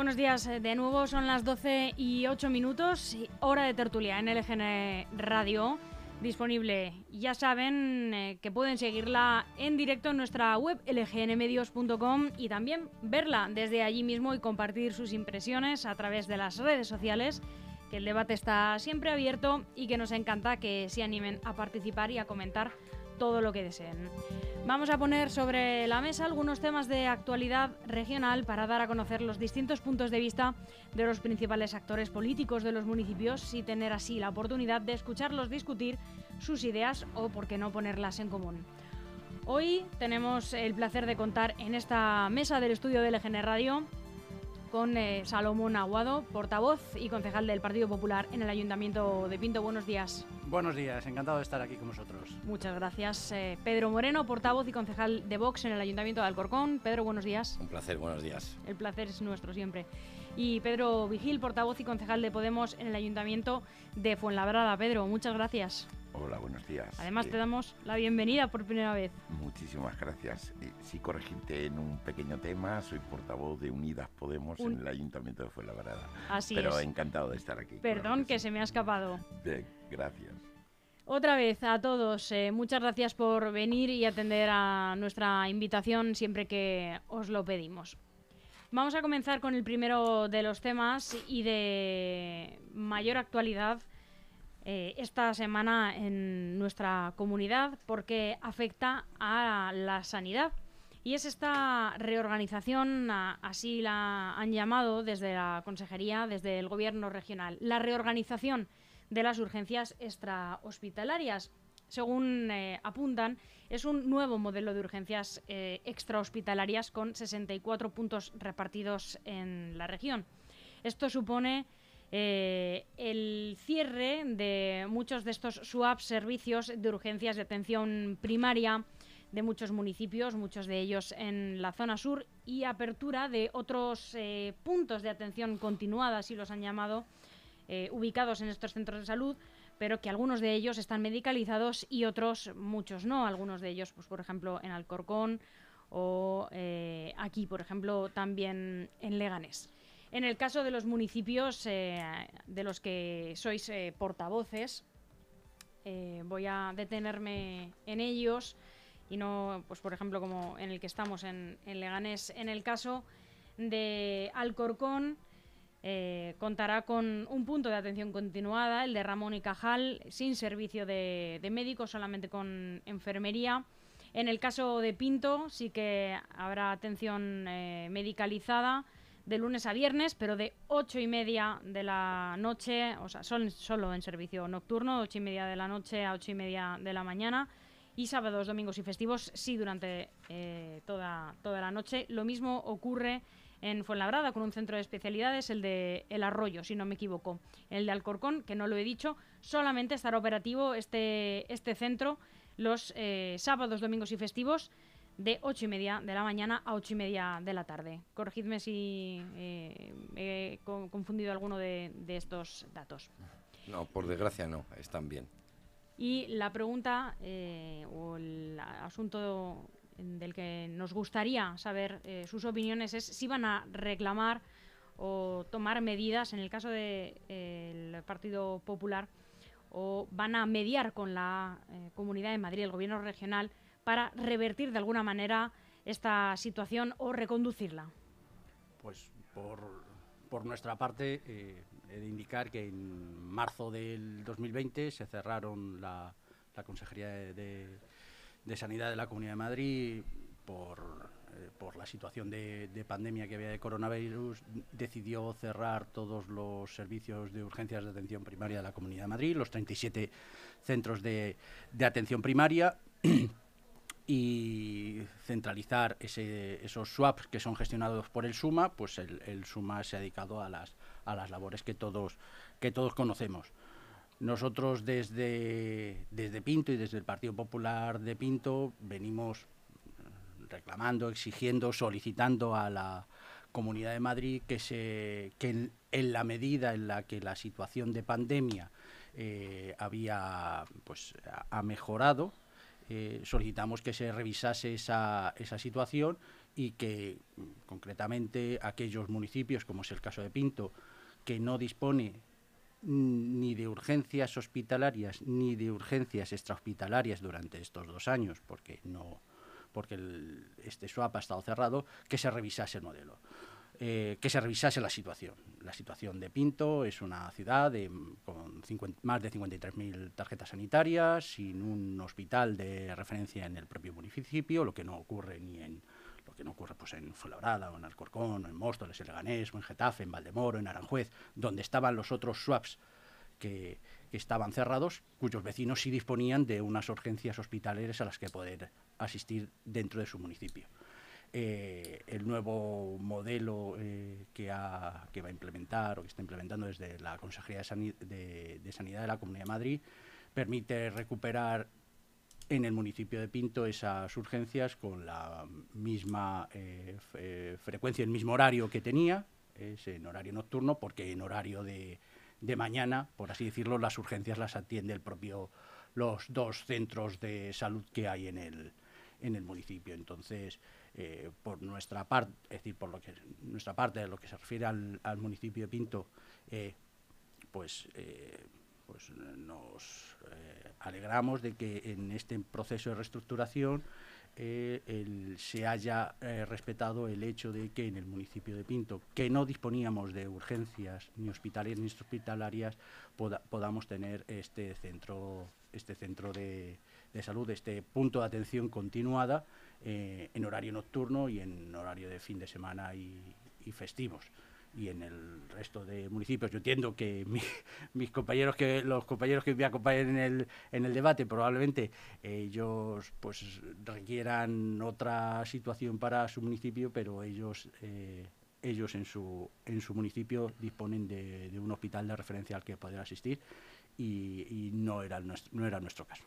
Buenos días, eh, de nuevo son las 12 y 8 minutos, hora de tertulia en LGN Radio, disponible. Ya saben eh, que pueden seguirla en directo en nuestra web lgnmedios.com y también verla desde allí mismo y compartir sus impresiones a través de las redes sociales, que el debate está siempre abierto y que nos encanta que se animen a participar y a comentar todo lo que deseen. Vamos a poner sobre la mesa algunos temas de actualidad regional para dar a conocer los distintos puntos de vista de los principales actores políticos de los municipios y tener así la oportunidad de escucharlos discutir sus ideas o, por qué no, ponerlas en común. Hoy tenemos el placer de contar en esta mesa del estudio de LGN Radio con eh, Salomón Aguado, portavoz y concejal del Partido Popular en el Ayuntamiento de Pinto. Buenos días. Buenos días, encantado de estar aquí con vosotros. Muchas gracias. Eh, Pedro Moreno, portavoz y concejal de Vox en el Ayuntamiento de Alcorcón. Pedro, buenos días. Un placer, buenos días. El placer es nuestro siempre. Y Pedro Vigil, portavoz y concejal de Podemos en el Ayuntamiento de Fuenlabrada. Pedro, muchas gracias. Hola, buenos días. Además, te damos la bienvenida por primera vez. Muchísimas gracias. Eh, sí, corregirte en un pequeño tema. Soy portavoz de Unidas Podemos en el Ayuntamiento de Fuenlabrada. Así Pero encantado de estar aquí. Perdón que se me ha escapado. gracias. Otra vez a todos, eh, muchas gracias por venir y atender a nuestra invitación siempre que os lo pedimos. Vamos a comenzar con el primero de los temas y de mayor actualidad eh, esta semana en nuestra comunidad porque afecta a la sanidad. Y es esta reorganización, así la han llamado desde la Consejería, desde el Gobierno regional, la reorganización de las urgencias extrahospitalarias. Según eh, apuntan, es un nuevo modelo de urgencias eh, extrahospitalarias con 64 puntos repartidos en la región. Esto supone eh, el cierre de muchos de estos SWAP servicios de urgencias de atención primaria de muchos municipios, muchos de ellos en la zona sur, y apertura de otros eh, puntos de atención continuada, así los han llamado, eh, ubicados en estos centros de salud, pero que algunos de ellos están medicalizados y otros muchos no. Algunos de ellos, pues por ejemplo, en Alcorcón o aquí, por ejemplo, también en Leganés. En el caso de los municipios eh, de los que sois eh, portavoces, eh, voy a detenerme en ellos y no, pues por ejemplo, como en el que estamos en, Leganés. En el caso de Alcorcón, contará con un punto de atención continuada, el de Ramón y Cajal, sin servicio de, de médicos, solamente con enfermería. En el caso de Pinto, sí que habrá atención medicalizada de lunes a viernes, pero de ocho y media de la noche, o sea, son solo en servicio nocturno, ocho y media de la noche a ocho y media de la mañana. Y sábados, domingos y festivos, sí, durante eh, toda, toda la noche. Lo mismo ocurre en Fuenlabrada con un centro de especialidades, el de El Arroyo, si no me equivoco. El de Alcorcón, que no lo he dicho, solamente estará operativo este, este centro los eh, sábados, domingos y festivos de 8 y media de la mañana a 8 y media de la tarde. Corregidme si eh, he confundido alguno de, estos datos. No, por desgracia no, están bien. Y la pregunta eh, o el asunto del que nos gustaría saber eh, sus opiniones es si van a reclamar o tomar medidas en el caso del Partido Popular o van a mediar con la Comunidad de Madrid, el Gobierno regional, para revertir de alguna manera esta situación o reconducirla? Pues por, nuestra parte, eh, he de indicar que en marzo del 2020 se cerraron la, Consejería de, Sanidad de la Comunidad de Madrid por, eh, por la situación de, pandemia que había de coronavirus, decidió cerrar todos los servicios de urgencias de atención primaria de la Comunidad de Madrid, los 37 centros de, de atención primaria. y centralizar esos swaps que son gestionados por el SUMA, pues el, SUMA se ha dedicado a las, a las labores que todos, que todos conocemos. Nosotros desde, desde Pinto y desde el Partido Popular de Pinto venimos reclamando, exigiendo, solicitando a la Comunidad de Madrid que, se, que en, la medida en la que la situación de pandemia eh, había pues, ha mejorado, eh, solicitamos que se revisase esa, esa situación y que concretamente aquellos municipios, como es el caso de Pinto, que no dispone ni de urgencias hospitalarias ni de urgencias extrahospitalarias durante estos dos años, porque no porque este SWAP ha estado cerrado, que se revisase el modelo. Eh, que se revisase la situación. La situación de Pinto es una ciudad con más de 53.000 tarjetas sanitarias, sin un hospital de referencia en el propio municipio, lo que no ocurre ni en lo que no ocurre pues en Fuenlabrada o en Alcorcón, o en Móstoles, en Leganés, o en Getafe, en Valdemoro, en Aranjuez, donde estaban los otros swaps que, que estaban cerrados, cuyos vecinos sí disponían de unas urgencias hospitalarias a las que poder asistir dentro de su municipio. Eh, el nuevo modelo eh, que, va a implementar o que está implementando desde la Consejería de, Sanidad de la Comunidad de Madrid permite recuperar en el municipio de Pinto esas urgencias con la misma eh, frecuencia, el mismo horario que tenía, es en horario nocturno, porque en horario de, de, mañana, por así decirlo, las urgencias las atiende el propio, los dos centros de salud que hay en el, en el municipio. Entonces, eh, por nuestra parte, es decir, por lo que nuestra parte lo que se refiere al, municipio de Pinto, eh, pues, eh, pues nos alegramos de que en este proceso de reestructuración se haya respetado el hecho de que en el municipio de Pinto, que no disponíamos de urgencias ni hospitalarias ni hospitalarias, podamos tener este centro, este centro de salud, este punto de atención continuada eh, en horario nocturno y en horario de fin de semana y, festivos y en el resto de municipios. Yo entiendo que mis compañeros que los compañeros que me acompañan en el, en el debate probablemente ellos pues requieran otra situación para su municipio, pero ellos eh, ellos en su en su municipio disponen de, un hospital de referencia al que poder asistir y, y no era nuestro, no era nuestro caso.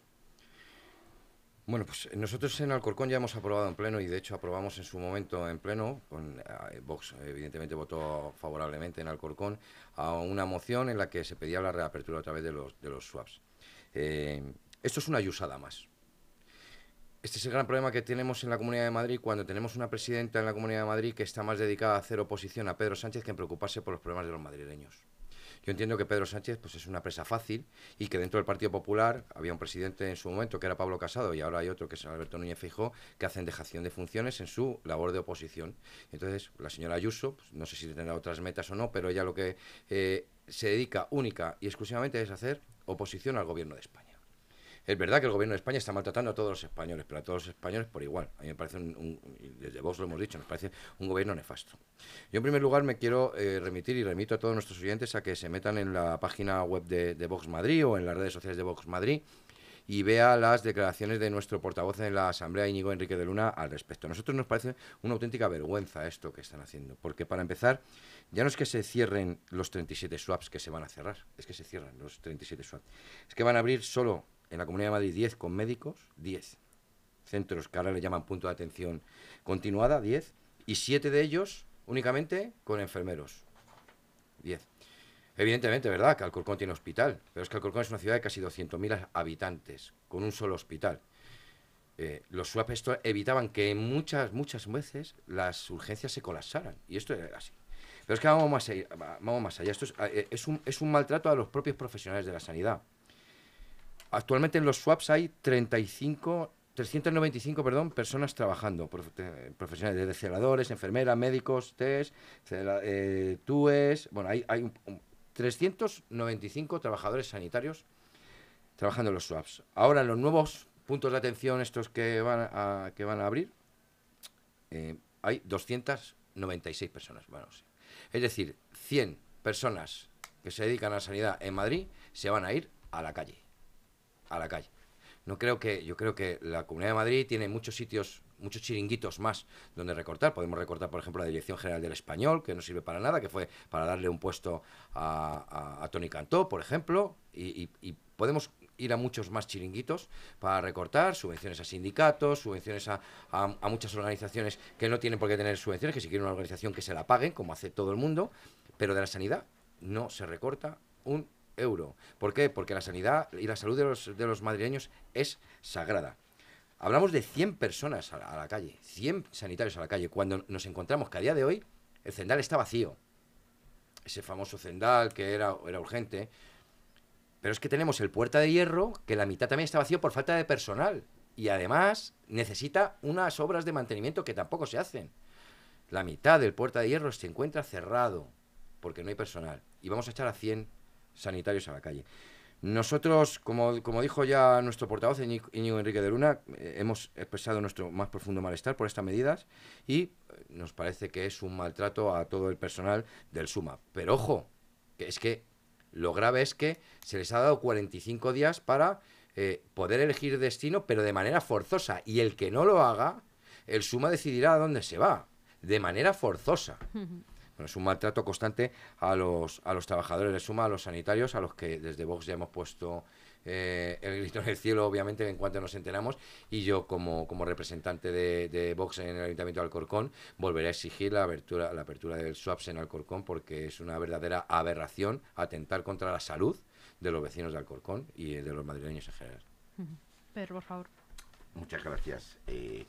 Bueno, pues nosotros en Alcorcón ya hemos aprobado en pleno y de hecho aprobamos en su momento en pleno, con eh, Vox evidentemente votó favorablemente en Alcorcón, a una moción en la que se pedía la reapertura a través de los, de los swaps. Eh, esto es una ayusada más. Este es el gran problema que tenemos en la Comunidad de Madrid cuando tenemos una presidenta en la Comunidad de Madrid que está más dedicada a hacer oposición a Pedro Sánchez que en preocuparse por los problemas de los madrileños. Yo entiendo que Pedro Sánchez pues, es una presa fácil y que dentro del Partido Popular había un presidente en su momento que era Pablo Casado y ahora hay otro que es Alberto Núñez Fijó que hacen dejación de funciones en su labor de oposición. Entonces, la señora Ayuso, pues, no sé si tendrá otras metas o no, pero ella lo que eh, se dedica única y exclusivamente es hacer oposición al gobierno de España. Es verdad que el gobierno de España está maltratando a todos los españoles, pero a todos los españoles por igual. A mí me parece, un, desde vos lo hemos dicho, nos parece un gobierno nefasto. Yo en primer lugar me quiero eh, remitir y remito a todos nuestros oyentes a que se metan en la página web de, de Vox Madrid o en las redes sociales de Vox Madrid y vea las declaraciones de nuestro portavoz en la Asamblea, Íñigo Enrique de Luna, al respecto. A nosotros nos parece una auténtica vergüenza esto que están haciendo, porque para empezar, ya no es que se cierren los 37 swaps que se van a cerrar, es que se cierran los 37 swaps. Es que van a abrir solo en la Comunidad de Madrid 10 con médicos, 10 centros que ahora le llaman punto de atención continuada, 10, y 7 de ellos únicamente con enfermeros, 10. Evidentemente, ¿verdad? Que Alcorcón tiene hospital, pero es que Alcorcón es una ciudad de casi 200.000 habitantes, con un solo hospital. Eh, los swap evitaban que muchas, muchas veces las urgencias se colapsaran, y esto era así. Pero es que vamos más allá, vamos más allá. esto es, eh, un maltrato a los propios profesionales de la sanidad. Actualmente en los swaps hay 35, 395 perdón, personas trabajando, profesionales de celadores, enfermeras, médicos, test, eh, TUES, bueno, hay, hay 395 trabajadores sanitarios trabajando en los swaps. Ahora en los nuevos puntos de atención, estos que van a, que van a abrir, eh, hay 296 personas. Bueno, Es decir, 100 personas que se dedican a la sanidad en Madrid se van a ir a la calle a la calle. No creo que, yo creo que la Comunidad de Madrid tiene muchos sitios, muchos chiringuitos más donde recortar. Podemos recortar, por ejemplo, la Dirección General del Español, que no sirve para nada, que fue para darle un puesto a, a, Tony Cantó, por ejemplo, y, podemos ir a muchos más chiringuitos para recortar, subvenciones a sindicatos, subvenciones a, a, muchas organizaciones que no tienen por qué tener subvenciones, que si quieren una organización que se la paguen, como hace todo el mundo, pero de la sanidad no se recorta un euro. ¿Por qué? Porque la sanidad y la salud de los, de los madrileños es sagrada. hablamos de 100 personas a la, calle, 100 sanitarios a la calle, cuando nos encontramos que a día de hoy el Zendal está vacío. Ese famoso Zendal que era, era urgente. Pero es que tenemos el Puerta de Hierro, que la mitad también está vacío por falta de personal. Y además necesita unas obras de mantenimiento que tampoco se hacen. La mitad del Puerta de Hierro se encuentra cerrado porque no hay personal. Y vamos a echar a 100 sanitarios a la calle. Nosotros, como, como dijo ya nuestro portavoz Íñigo Enrique de Luna, eh, hemos expresado nuestro más profundo malestar por estas medidas y eh, nos parece que es un maltrato a todo el personal del SUMA. Pero ojo, que es que lo grave es que se les ha dado 45 días para eh, poder elegir destino, pero de manera forzosa. Y el que no lo haga, el SUMA decidirá a dónde se va, de manera forzosa. Bueno, es un maltrato constante a los, a los trabajadores de Suma, a los sanitarios, a los que desde Vox ya hemos puesto eh, el grito en el cielo, obviamente, en cuanto nos enteramos. Y yo, como, como representante de, de Vox en el Ayuntamiento de Alcorcón, volveré a exigir la apertura, la apertura del SWAPS en Alcorcón porque es una verdadera aberración atentar contra la salud de los vecinos de Alcorcón y de los madrileños en general. Pedro, por favor. Muchas gracias. Eh,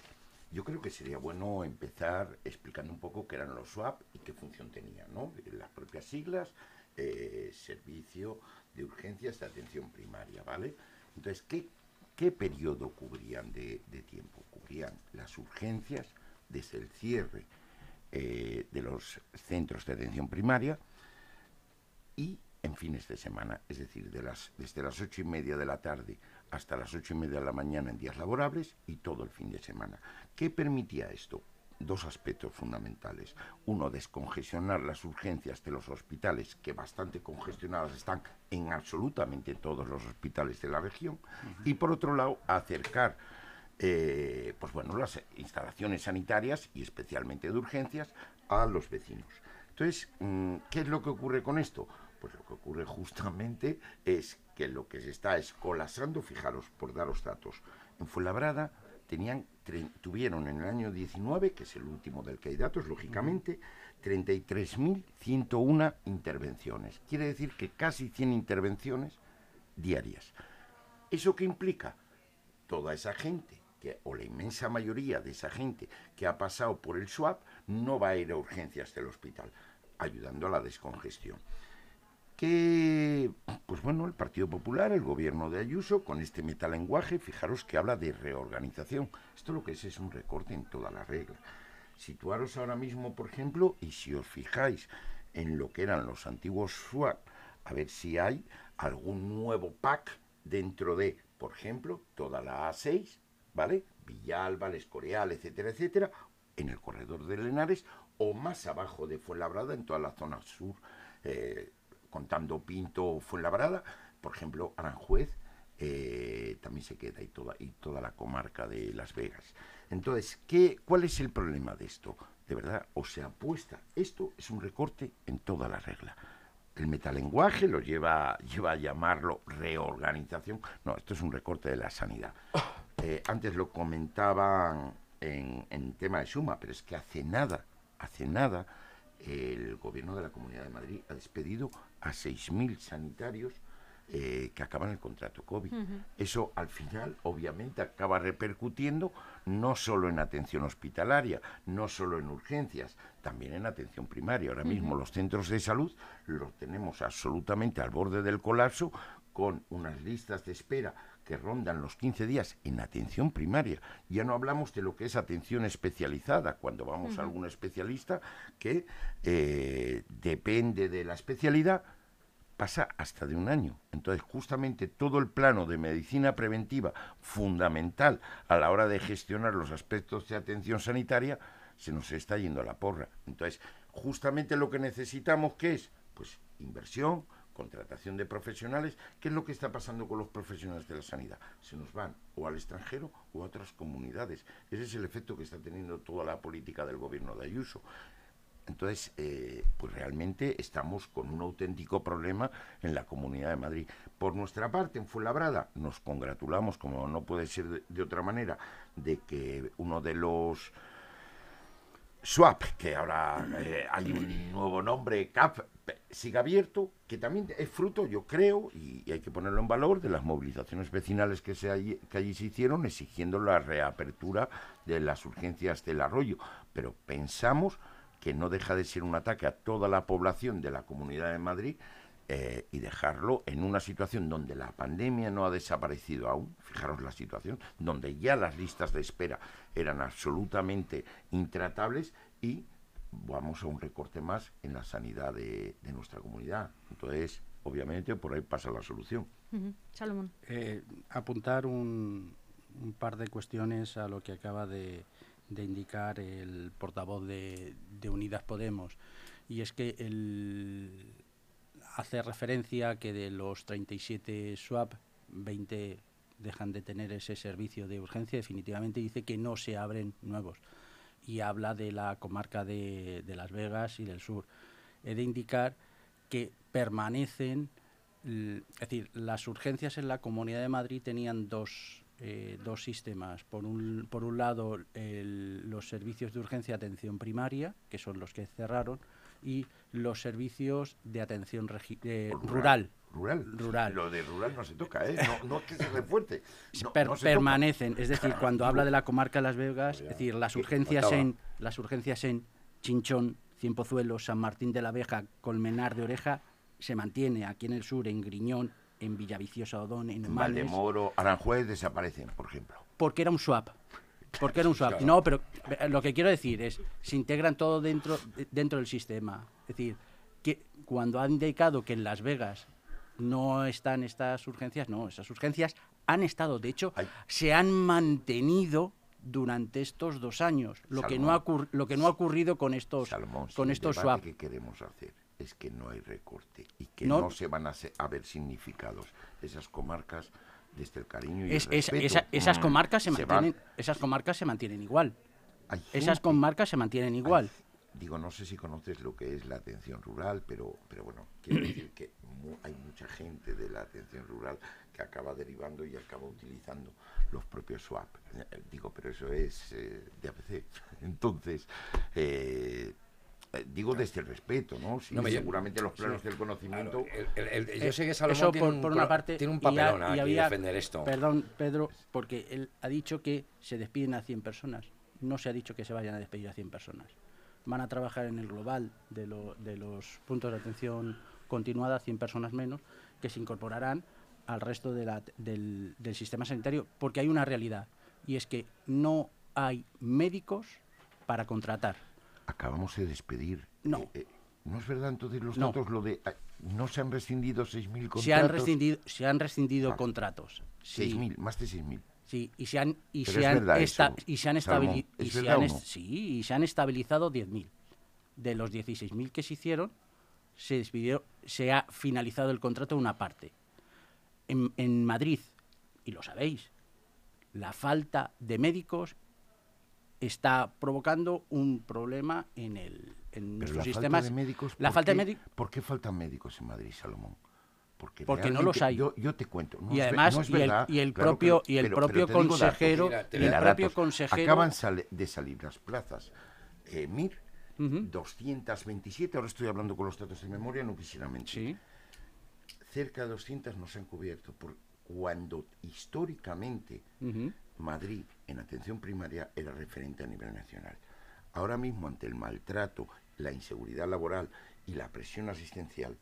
yo creo que sería bueno empezar explicando un poco qué eran los SWAP y qué función tenían, ¿no? Las propias siglas, eh, Servicio de Urgencias de Atención Primaria, ¿vale? Entonces, ¿qué, qué periodo cubrían de, tiempo? Cubrían las urgencias desde el cierre eh, de los centros de atención primaria y en fines de semana, es decir, de las, desde las ocho y media de la tarde hasta las ocho y media de la mañana en días laborables y todo el fin de semana. ¿Qué permitía esto? Dos aspectos fundamentales. Uno, descongestionar las urgencias de los hospitales, que bastante congestionadas están en absolutamente todos los hospitales de la región. Y por otro lado, acercar eh, pues bueno, las instalaciones sanitarias y especialmente de urgencias a los vecinos. Entonces, mm, ¿qué es lo que ocurre con esto? Pues lo que ocurre justamente es que lo que se está es colapsando, fijaros, por daros datos, en Fuenlabrada tenían, tuvieron en el año 19, que es el último del que hay datos, lógicamente, 33.101 intervenciones. Quiere decir que casi 100 intervenciones diarias. ¿Eso qué implica? Toda esa gente, que, o la inmensa mayoría de esa gente que ha pasado por el SWAP, no va a ir a urgencias del hospital, ayudando a la descongestión que, pues bueno, el Partido Popular, el gobierno de Ayuso, con este metalenguaje, fijaros que habla de reorganización. Esto lo que es es un recorte en todas las reglas. Situaros ahora mismo, por ejemplo, y si os fijáis en lo que eran los antiguos SWAT, a ver si hay algún nuevo pack dentro de, por ejemplo, toda la A6, ¿vale? Villalba, Escorial, etcétera, etcétera, en el corredor de Lenares o más abajo de Fuenlabrada, en toda la zona sur, eh, contando Pinto o Fuenlabrada, por ejemplo, Aranjuez eh, también se queda y toda, y toda la comarca de Las Vegas. Entonces, ¿qué, ¿cuál es el problema de esto? De verdad, o se apuesta, esto es un recorte en toda la regla. El metalenguaje lo lleva, lleva a llamarlo reorganización. No, esto es un recorte de la sanidad. Eh, antes lo comentaban en, en tema de suma, pero es que hace nada, hace nada, el gobierno de la Comunidad de Madrid ha despedido a 6.000 sanitarios eh, que acaban el contrato COVID. Eso al final obviamente acaba repercutiendo no solo en atención hospitalaria, no solo en urgencias, también en atención primaria. Ahora mismo los centros de salud los tenemos absolutamente al borde del colapso con unas listas de espera que rondan los 15 días en atención primaria. Ya no hablamos de lo que es atención especializada, cuando vamos a algún especialista que eh, depende de la especialidad, pasa hasta de un año. Entonces, justamente todo el plano de medicina preventiva fundamental a la hora de gestionar los aspectos de atención sanitaria se nos está yendo a la porra. Entonces, justamente lo que necesitamos, ¿qué es? Pues inversión, contratación de profesionales. ¿Qué es lo que está pasando con los profesionales de la sanidad? Se nos van o al extranjero o a otras comunidades. Ese es el efecto que está teniendo toda la política del gobierno de Ayuso. Entonces, eh, pues realmente estamos con un auténtico problema en la Comunidad de Madrid. Por nuestra parte, en Fuenlabrada, nos congratulamos, como no puede ser de, otra manera, de que uno de los SWAP, que ahora eh, hay un nuevo nombre, CAP, siga abierto, que también es fruto, yo creo, y, hay que ponerlo en valor, de las movilizaciones vecinales que, se que allí se hicieron exigiendo la reapertura de las urgencias del arroyo. Pero pensamos que no deja de ser un ataque a toda la población de la Comunidad de Madrid eh, y dejarlo en una situación donde la pandemia no ha desaparecido aún, fijaros la situación, donde ya las listas de espera eran absolutamente intratables y vamos a un recorte más en la sanidad de, nuestra comunidad. Entonces, obviamente, por ahí pasa la solución. Salomón. Eh, apuntar un, par de cuestiones a lo que acaba de, indicar el portavoz de, de Unidas Podemos. Y es que el, hace referencia que de los 37 SWAP, 20 dejan de tener ese servicio de urgencia. Definitivamente dice que no se abren nuevos y habla de la comarca de, Las Vegas y del sur. He de indicar que permanecen, es decir, las urgencias en la Comunidad de Madrid tenían dos, eh, dos sistemas. Por un, por un lado, los servicios de urgencia de atención primaria, que son los que cerraron, y los servicios de atención eh, rural. rural. Rural. Lo de rural no se toca, ¿eh? No, es que se refuerce. permanecen. Es decir, cuando habla de la comarca de Las Vegas, es decir, las urgencias en las urgencias en Chinchón, Cienpozuelo, San Martín de la Veja, Colmenar de Oreja, se mantiene aquí en el sur, en Griñón, en Villaviciosa Odón, en, en Valdemoro, Aranjuez desaparecen, por ejemplo. Porque era un swap. Porque era un swap. No, pero eh, lo que quiero decir es, se integran todo dentro, dentro del sistema. Es decir, que cuando han indicado que en Las Vegas no están estas urgencias, no, esas urgencias han estado, de hecho, se han mantenido durante estos dos años, lo que no ha lo que no ha ocurrido con estos con estos swap. que queremos hacer es que no hay recorte y que no, se van a, a ver significados esas comarcas desde el cariño y el respeto. esas comarcas se, mantienen, esas comarcas se mantienen igual. esas comarcas se mantienen igual. digo, no sé si conoces lo que es la atención rural, pero, pero bueno, quiero decir que hay mucha gente de la atención rural que acaba derivando y acaba utilizando los propios swap. Eh, digo, pero eso es eh, de APC. Entonces, eh, digo desde el respeto, ¿no? seguramente los planos del conocimiento. yo sé que Salomón tiene, un, una parte, tiene un papelón y, aquí defender esto. Perdón, Pedro, porque él ha dicho que se despiden a 100 personas. No se ha dicho que se vayan a despedir a 100 personas. Van a trabajar en el global de, de los puntos de atención continuada, 100 personas menos, que se incorporarán al resto de la, del, del sistema sanitario, porque hay una realidad, y es que no hay médicos para contratar acabamos de despedir. No. Eh, eh, ¿No es verdad entonces los datos lo de... Ah, ¿No se han rescindido 6.000 contratos? Se han rescindido, se han rescindido ah, contratos. 6.000, más de 6.000. Sí, y se han, y se han, y se han, estabilizado sí, y se han estabilizado 10.000. De los 16.000 que se hicieron, se despidió, se ha finalizado el contrato una parte. En, en Madrid, y lo sabéis, la falta de médicos está provocando un problema en, el, en nuestros sistemas. Falta de médicos, la falta de médicos. ¿Por qué faltan médicos en Madrid, Salomón? Porque, no los hay. Yo, te cuento. y además, y, el, propio, y el propio consejero, el propio consejero. Acaban de salir las plazas. Eh, MIR, 227, ahora estoy hablando con los datos de memoria, no quisiera mentir. Cerca de 200 no se han cubierto, por cuando históricamente Madrid en atención primaria era referente a nivel nacional. Ahora mismo, ante el maltrato, la inseguridad laboral y la presión asistencial,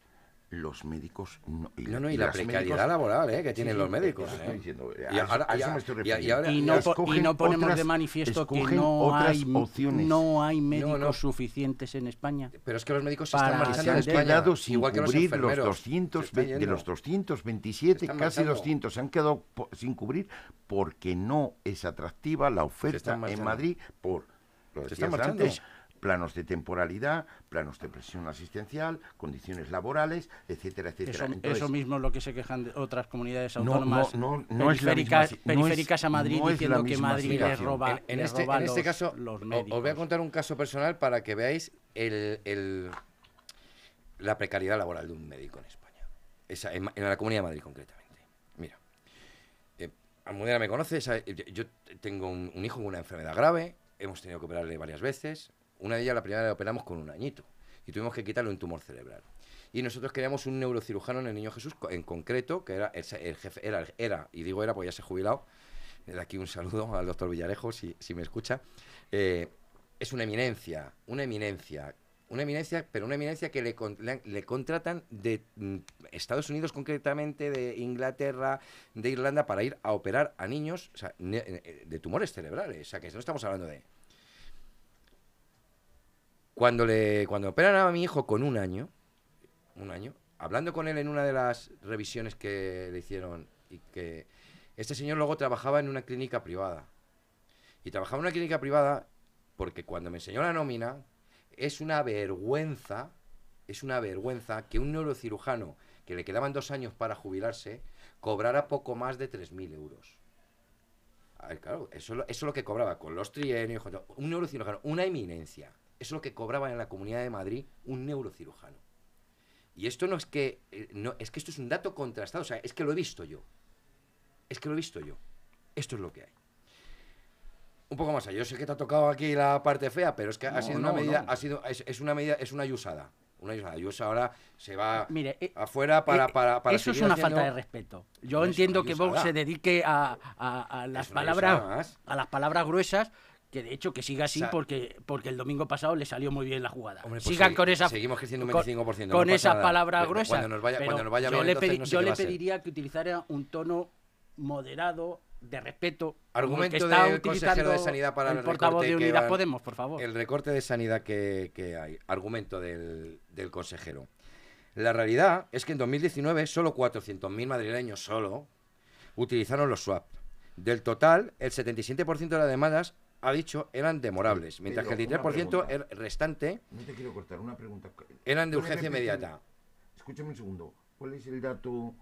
los médicos no, y, no, y la precariedad laboral ¿eh? que tienen los médicos ¿eh? y, ahora, y, no, ponemos de manifiesto que no hay, no hay médicos suficientes en España pero es que los médicos se están marchando en España sin igual que cubrir los, 200 de los 227 casi 200 se han quedado sin cubrir porque no es atractiva la oferta en Madrid por lo decías antes planos de temporalidad, planos de presión asistencial, condiciones laborales, etcétera, etcétera. Eso, mismo es lo que se quejan de otras comunidades autónomas no, no, periféricas, periféricas a Madrid diciendo que Madrid les roba, en, este, en este caso, Os voy a contar un caso personal para que veáis el, la precariedad laboral de un médico en España, Esa, en, la Comunidad de Madrid concretamente. Mira, eh, Almudena me conoce, yo tengo un, un hijo con una enfermedad grave, hemos tenido que operarle varias veces, una de ellas, la primera, la operamos con un añito y tuvimos que quitarle un tumor cerebral. y nosotros queríamos un neurocirujano en el Niño Jesús en concreto, que era el, jefe, era, era, y digo era porque ya se ha jubilado, de aquí un saludo al doctor Villarejo, si, si me escucha, eh, es una eminencia, una eminencia, una eminencia, pero una eminencia que le, le, contratan de mm, Estados Unidos concretamente, de Inglaterra, de Irlanda, para ir a operar a niños eh, de tumores cerebrales, o sea que no estamos hablando de... Cuando le cuando operan a mi hijo con un año, un año, hablando con él en una de las revisiones que le hicieron y que este señor luego trabajaba en una clínica privada. Y trabajaba en una clínica privada porque cuando me enseñó la nómina es una vergüenza, es una vergüenza que un neurocirujano que le quedaban dos años para jubilarse cobrara poco más de 3.000 euros. A ver, claro, eso, eso es lo que cobraba con los trienios, un neurocirujano, una eminencia. Es lo que cobraba en la Comunidad de Madrid un neurocirujano. Y esto no es que, eh, no, es que esto es un dato contrastado, o sea, es que lo he visto yo. Es que lo he visto yo. Esto es lo que hay. Un poco más allá. Yo sé que te ha tocado aquí la parte fea, pero es que ha No, sido una medida, ha sido, es, es una medida, es una ayusada. Una ayusada. Ayusa ahora se va Mire, eh, afuera para, Eh, para, para Eso es una haciendo- falta de respeto. Yo entiendo que. Vox se dedique a, a- a las palabras a las palabras gruesas, que de hecho que siga así O sea- porque porque el domingo pasado le salió muy bien la jugada. Hombre, pues Sigan con esa seguimos creciendo un con- 25%, no con nada. palabras Pero gruesas. cuando nos vaya- cuando nos vaya yo bien, le, pedi- no sé yo pediría que utilizara un tono moderado de respeto. Argumento que está del consejero de Sanidad para el el portavoz de Unidas van- Podemos, por favor. El recorte de sanidad que, que hay. Argumento del, del consejero. La realidad es que en 2019 solo 400.000 madrileños solo utilizaron los swap. Del total, el 77% de las demandas, ha dicho, eran demorables, mientras que el Pero, una 23% pregunta. el restante No te quiero cortar, una pregunta. eran de urgencia inmediata. Escúchame un segundo. ¿Cuál es el dato,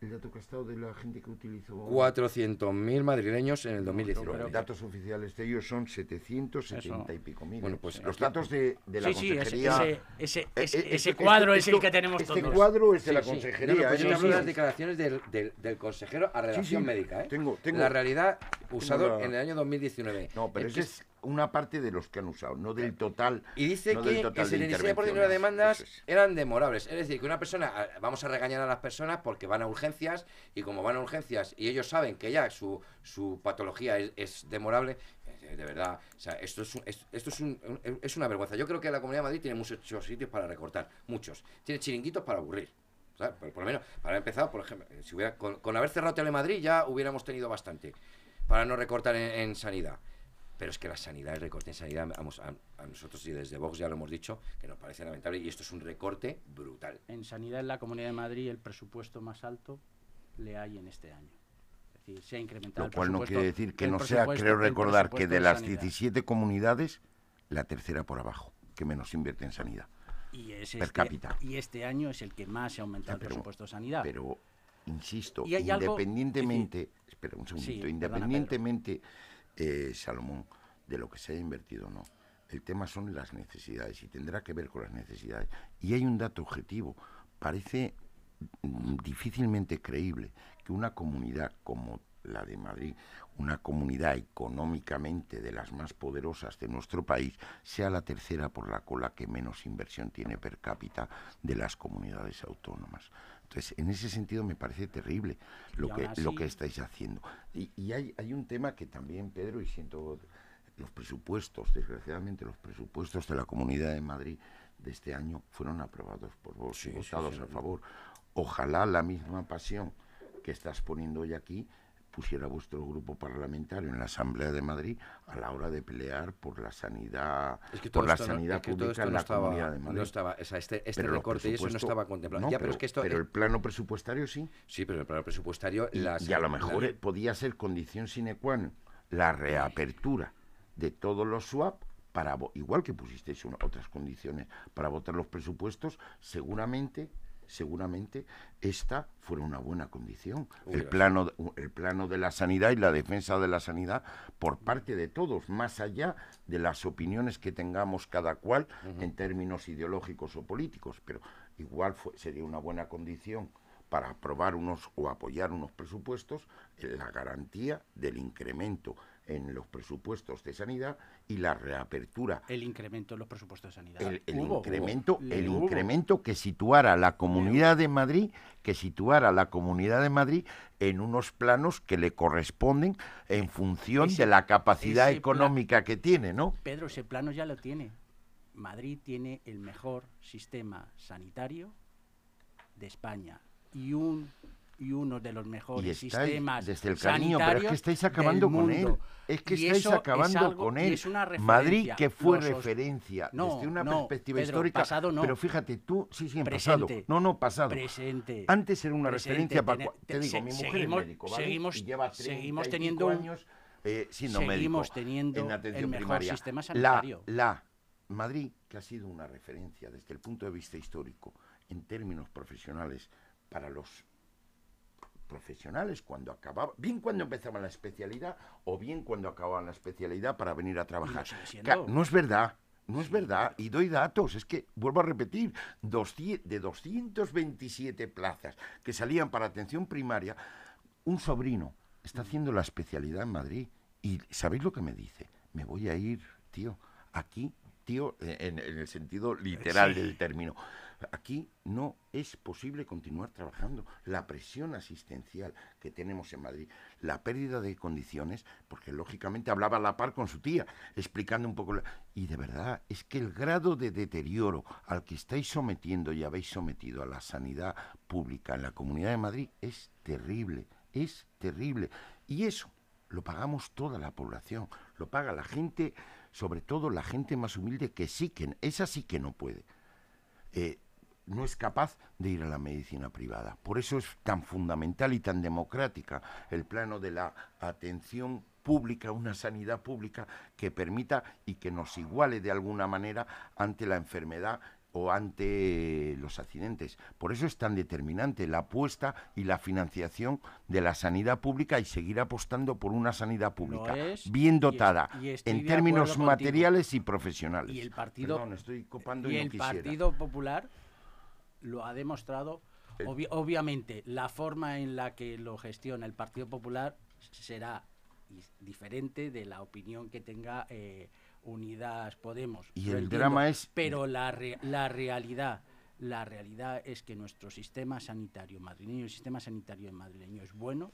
el dato que ha estado de la gente que utilizó? 400.000 madrileños en el Pero 2019. los datos oficiales de ellos son 770 y pico mil. Bueno, pues los datos de, de la sí, sí, ese, consejería. ese, ese, Eh, ese- eh, ese esto- cuadro esto- es el que tenemos este todos. cuadro es de la Sí, sí. consejería. No, no, pues ¿eh? yo hablo de las declaraciones del, del- del consejero a redacción sí. médica. ¿eh? Tengo- tengo- la realidad usado la- en el año 2019. No, pero que- es una parte de los que han usado, no del total. Y dice no que del el total de 77% de demandas es. eran demorables. Es decir, que una persona, vamos a regañar a las personas porque van a urgencias y como van a urgencias y ellos saben que ya su, su patología es, es demorable, eh, de verdad, o sea, esto, es, un- esto es, un- es una vergüenza. Yo creo que la Comunidad de Madrid tiene muchos sitios para recortar, muchos. Tiene chiringuitos para aburrir. ¿sabes? Por, por lo menos, para empezado, por ejemplo, si hubiera, con, con haber cerrado Telemadrid ya hubiéramos tenido bastante para no recortar en, en sanidad. Pero es que la sanidad, el recorte en sanidad, vamos, a, a nosotros y desde Vox ya lo hemos dicho, que nos parece lamentable y esto es un recorte brutal. En sanidad en la Comunidad de Madrid el presupuesto más alto le hay en este año. Es decir, se ha incrementado Lo el cual no quiere decir que no sea, creo recordar que de las sanidad. 17 comunidades, la tercera por abajo, que menos invierte en sanidad. Y, es per este, cápita. y este año es el que más se ha aumentado el Pero- presupuesto de sanidad. Pero, insisto, Y hay algo- independientemente, espera un segundito, independientemente, eh, Salomón, de lo que se haya invertido o no, el tema son las necesidades y tendrá que ver con las necesidades. Y hay un dato objetivo. Parece mm, difícilmente creíble que una comunidad como la de Madrid, una comunidad económicamente de las más poderosas de nuestro país, sea la tercera por la cola que menos inversión tiene per cápita de las comunidades autónomas. Entonces, en ese sentido me parece terrible lo, que, lo que estáis haciendo. Y, y hay, hay un tema que también, Pedro, y siento los presupuestos, desgraciadamente los presupuestos de la Comunidad de Madrid de este año fueron aprobados por vos Sí, votados sí. a favor. Ojalá la misma pasión que estás poniendo hoy aquí pusiera vuestro grupo parlamentario en la Asamblea de Madrid a la hora de pelear por la sanidad, Es que todo por la no- sanidad es que todo pública en no la estaba, Comunidad de Madrid. no estaba, o sea, este, este recorte y eso no estaba contemplado. no, ya, pero, es que esto, pero el plano presupuestario sí. sí, pero el plano presupuestario, Y, a lo la- mejor eh, podía ser condición sine qua non la reapertura de todos los swap para igual que pusisteis una- otras condiciones para votar los presupuestos, seguramente seguramente esta fuera una buena condición. El plano, de- el plano de la sanidad y la defensa de la sanidad por parte de todos, más allá de las opiniones que tengamos cada cual en términos ideológicos o políticos. Pero igual fue- sería una buena condición para aprobar unos o apoyar unos presupuestos la garantía del incremento en los presupuestos de sanidad y la reapertura. El incremento en los presupuestos de sanidad. El, el Hubo, incremento, hubo, el hubo. incremento que situara la Comunidad de Madrid, que situara la Comunidad de Madrid en unos planos que le corresponden en función Ese- de la capacidad económica que tiene, ¿no? Pedro, ese plano ya lo tiene. Madrid tiene el mejor sistema sanitario de España y un y uno de los mejores estáis, sistemas desde el cariño, pero es sanitarios que estáis acabando con él. Es que Y estáis eso es acabando algo- con él. es una Madrid, que fue Los os- referencia No, desde una no, perspectiva Pedro, histórica. pasado no. Pero fíjate, tú, sí, sí, en Presente. pasado. No, no, pasado. presente. Antes era una presente, referencia para. cua- Te digo, se- mi mujer seguimos- es médico, ¿vale? seguimos- y lleva seguimos 30 y teniendo años eh, siendo seguimos médico teniendo en el atención mejor primaria. sistema La, sanitario. la Madrid, que ha sido una referencia desde el punto de vista histórico en términos profesionales para los profesionales cuando acababa, bien cuando empezaba la especialidad o bien cuando acababan la especialidad para venir a trabajar. No es verdad, no es verdad, y doy datos, es que, vuelvo a repetir, 200 de 227 plazas que salían para atención primaria, un sobrino está haciendo la especialidad en Madrid y ¿sabéis lo que me dice? Me voy a ir, tío, aquí, tío, en, en el sentido literal Sí. del término. Aquí no es posible continuar trabajando. La presión asistencial que tenemos en Madrid, la pérdida de condiciones, porque lógicamente hablaba a la par con su tía, explicando un poco. la- Y de verdad, es que el grado de deterioro al que estáis sometiendo y habéis sometido a la sanidad pública en la Comunidad de Madrid es terrible, es terrible. Y eso lo pagamos toda la población, lo paga la gente, sobre todo la gente más humilde que sí que, esa sí que no puede eh, no es capaz de ir a la medicina privada. Por eso es tan fundamental y tan democrática el plano de la atención pública, una sanidad pública que permita y que nos iguale de alguna manera ante la enfermedad o ante los accidentes. Por eso es tan determinante la apuesta y la financiación de la sanidad pública y seguir apostando por una sanidad pública es, bien y es- dotada y en términos contigo. materiales y profesionales. Y el partido- Perdón, estoy copando y y, no el quisiera. Partido Popular lo ha demostrado. Obvi- obviamente, la forma en la que lo gestiona el Partido Popular será diferente de la opinión que tenga eh, Unidas Podemos. Y el entiendo, drama es- Pero la, re- la realidad. La realidad es que nuestro sistema sanitario madrileño, el sistema sanitario madrileño es bueno,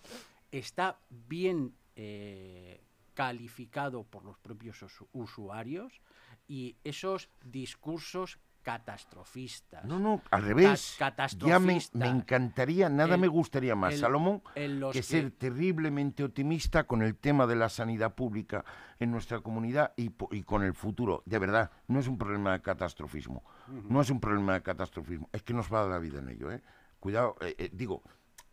está bien eh, calificado por los propios usu- usuarios y esos discursos catastrofistas. No, no, al revés. Ca- Ya me, me catastrofista. encantaría, nada El- me gustaría más, el- Salomón, los que, que- ser terriblemente optimista con el tema de la sanidad pública en nuestra comunidad y, con el futuro. De verdad, no es un problema de catastrofismo. No es un problema de catastrofismo. Es que nos va a dar la vida en ello, ¿eh? Cuidado, eh, eh, digo,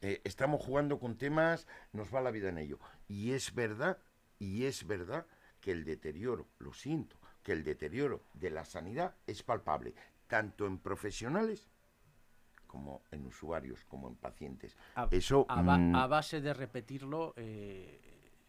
eh, estamos jugando con temas, nos va la vida en ello. Y es verdad, y es verdad que el deterioro, lo siento, que el deterioro de la sanidad es palpable, tanto en profesionales como en usuarios, como en pacientes. A, Eso, a ba- mm, a base de repetirlo, eh,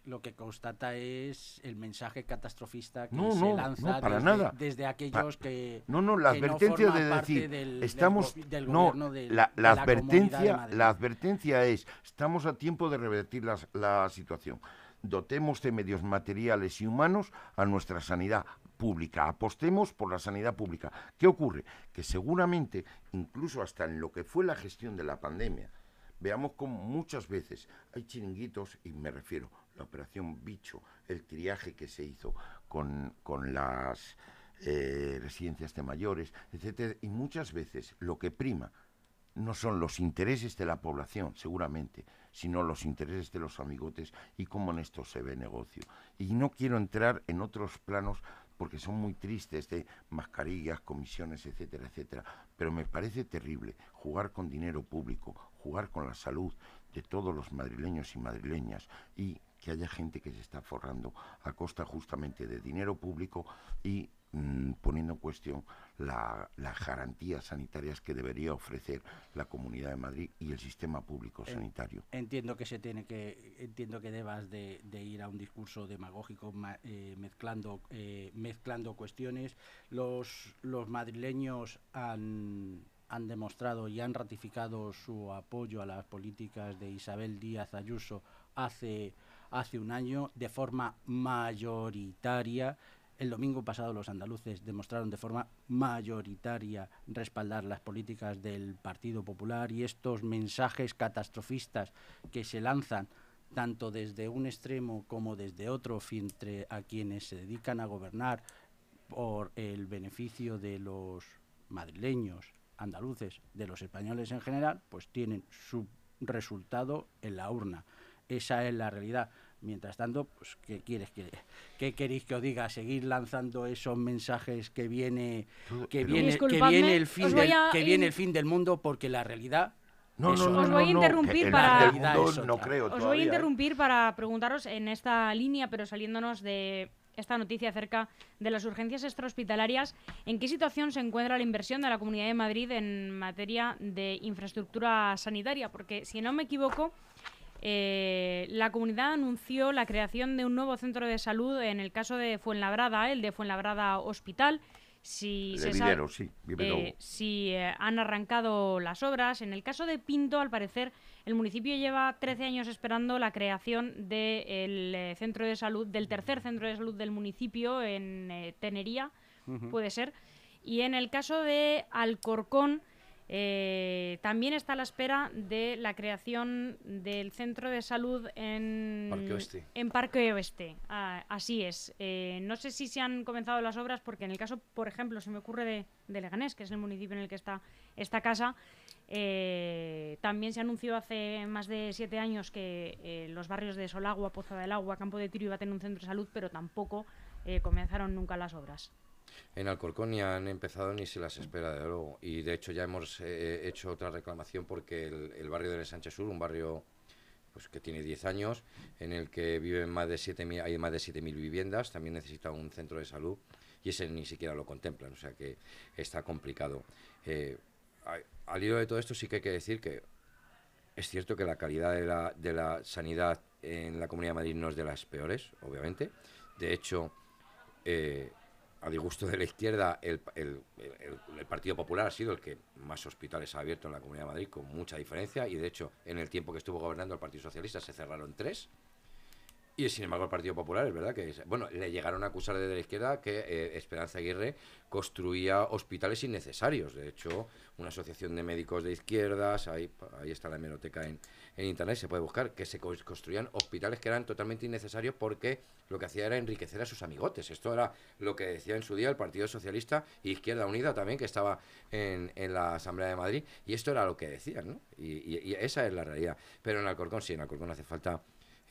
lo que constata es el mensaje catastrofista que No, se no, lanza no, para desde, nada. desde aquellos que No, no, la no advertencia de decir, del- estamos, del no, gobierno del- la, de la la de advertencia, la advertencia es, estamos a tiempo de revertir la situación. Dotemos de medios materiales y humanos a nuestra sanidad pública, apostemos por la sanidad pública. ¿Qué ocurre? Que seguramente, incluso hasta en lo que fue la gestión de la pandemia, veamos como muchas veces hay chiringuitos, y me refiero a la operación Bicho, el triaje que se hizo con, con las eh, residencias de mayores, etcétera, y muchas veces lo que prima no son los intereses de la población, seguramente, sino los intereses de los amigotes y cómo en esto se ve negocio. Y no quiero entrar en otros planos porque son muy tristes de mascarillas, comisiones, etcétera, etcétera. Pero me parece terrible jugar con dinero público, jugar con la salud de todos los madrileños y madrileñas y que haya gente que se está forrando a costa justamente de dinero público y mm, poniendo en cuestión la- las garantías sanitarias que debería ofrecer la Comunidad de Madrid y el sistema público Eh, sanitario. Entiendo que se tiene que entiendo que debas de, de ir a un discurso demagógico ma- eh, mezclando eh, mezclando cuestiones. Los los madrileños han han demostrado y han ratificado su apoyo a las políticas de Isabel Díaz Ayuso hace hace un año de forma mayoritaria. El domingo pasado los andaluces demostraron de forma mayoritaria respaldar las políticas del Partido Popular y estos mensajes catastrofistas que se lanzan tanto desde un extremo como desde otro entre a quienes se dedican a gobernar por el beneficio de los madrileños, andaluces, de los españoles en general, pues tienen su resultado en la urna. Esa es la realidad. Mientras tanto, pues, ¿qué quieres que qué queréis que os diga? Seguir lanzando esos mensajes que viene que viene que viene el fin del, que viene el fin del mundo porque la realidad no, no, no, os voy a interrumpir para no creo os voy a ¿eh? interrumpir para preguntaros en esta línea, pero saliéndonos de esta noticia acerca de las urgencias extrahospitalarias. ¿En qué situación se encuentra la inversión de la Comunidad de Madrid en materia de infraestructura sanitaria? Porque, si no me equivoco, eh, la comunidad anunció la creación de un nuevo centro de salud en el caso de Fuenlabrada, el de Fuenlabrada Hospital, si, eh, si eh, han arrancado las obras. En el caso de Pinto, al parecer, el municipio lleva 13 años esperando la creación del centro de salud, del tercer centro de salud del municipio en Tenería, puede ser. Y en el caso de Alcorcón, eh, también está a la espera de la creación del centro de salud en Parque Oeste. En Parque Oeste. Ah, así es. Eh, no sé si se han comenzado las obras porque en el caso, por ejemplo, se me ocurre de, de Leganés, que es el municipio en el que está esta casa, eh, también se anunció hace más de siete años que los barrios de Solagua, Poza del Agua, Campo de Tiro iba a tener un centro de salud, pero tampoco comenzaron nunca las obras. En Alcorcón ni han empezado ni se las espera, de luego. Y de hecho ya hemos eh, hecho otra reclamación porque el, barrio del Sánchez Sur, un barrio pues que tiene 10 años, en el que viven más de 7.000, hay más de 7.000 viviendas, también necesita un centro de salud y ese ni siquiera lo contemplan, o sea que está complicado. Eh, al hilo de todo esto sí que hay que decir que es cierto que la calidad de la, de la sanidad en la Comunidad de Madrid no es de las peores, obviamente. De hecho, eh, a disgusto de la izquierda, el, Partido Popular ha sido el que más hospitales ha abierto en la Comunidad de Madrid, con mucha diferencia, y de hecho, en el tiempo que estuvo gobernando el Partido Socialista se cerraron tres. Y sin embargo el Partido Popular, es verdad que, bueno, le llegaron a acusar desde la izquierda que eh, Esperanza Aguirre construía hospitales innecesarios. De hecho, una asociación de médicos de izquierdas, ahí, ahí está la hemeroteca en, en Internet, se puede buscar, que se construían hospitales que eran totalmente innecesarios porque lo que hacía era enriquecer a sus amigotes. Esto era lo que decía en su día el Partido Socialista y Izquierda Unida también, que estaba en, en la Asamblea de Madrid, y esto era lo que decían, ¿no? Y, y esa es la realidad. Pero en Alcorcón sí, en Alcorcón hace falta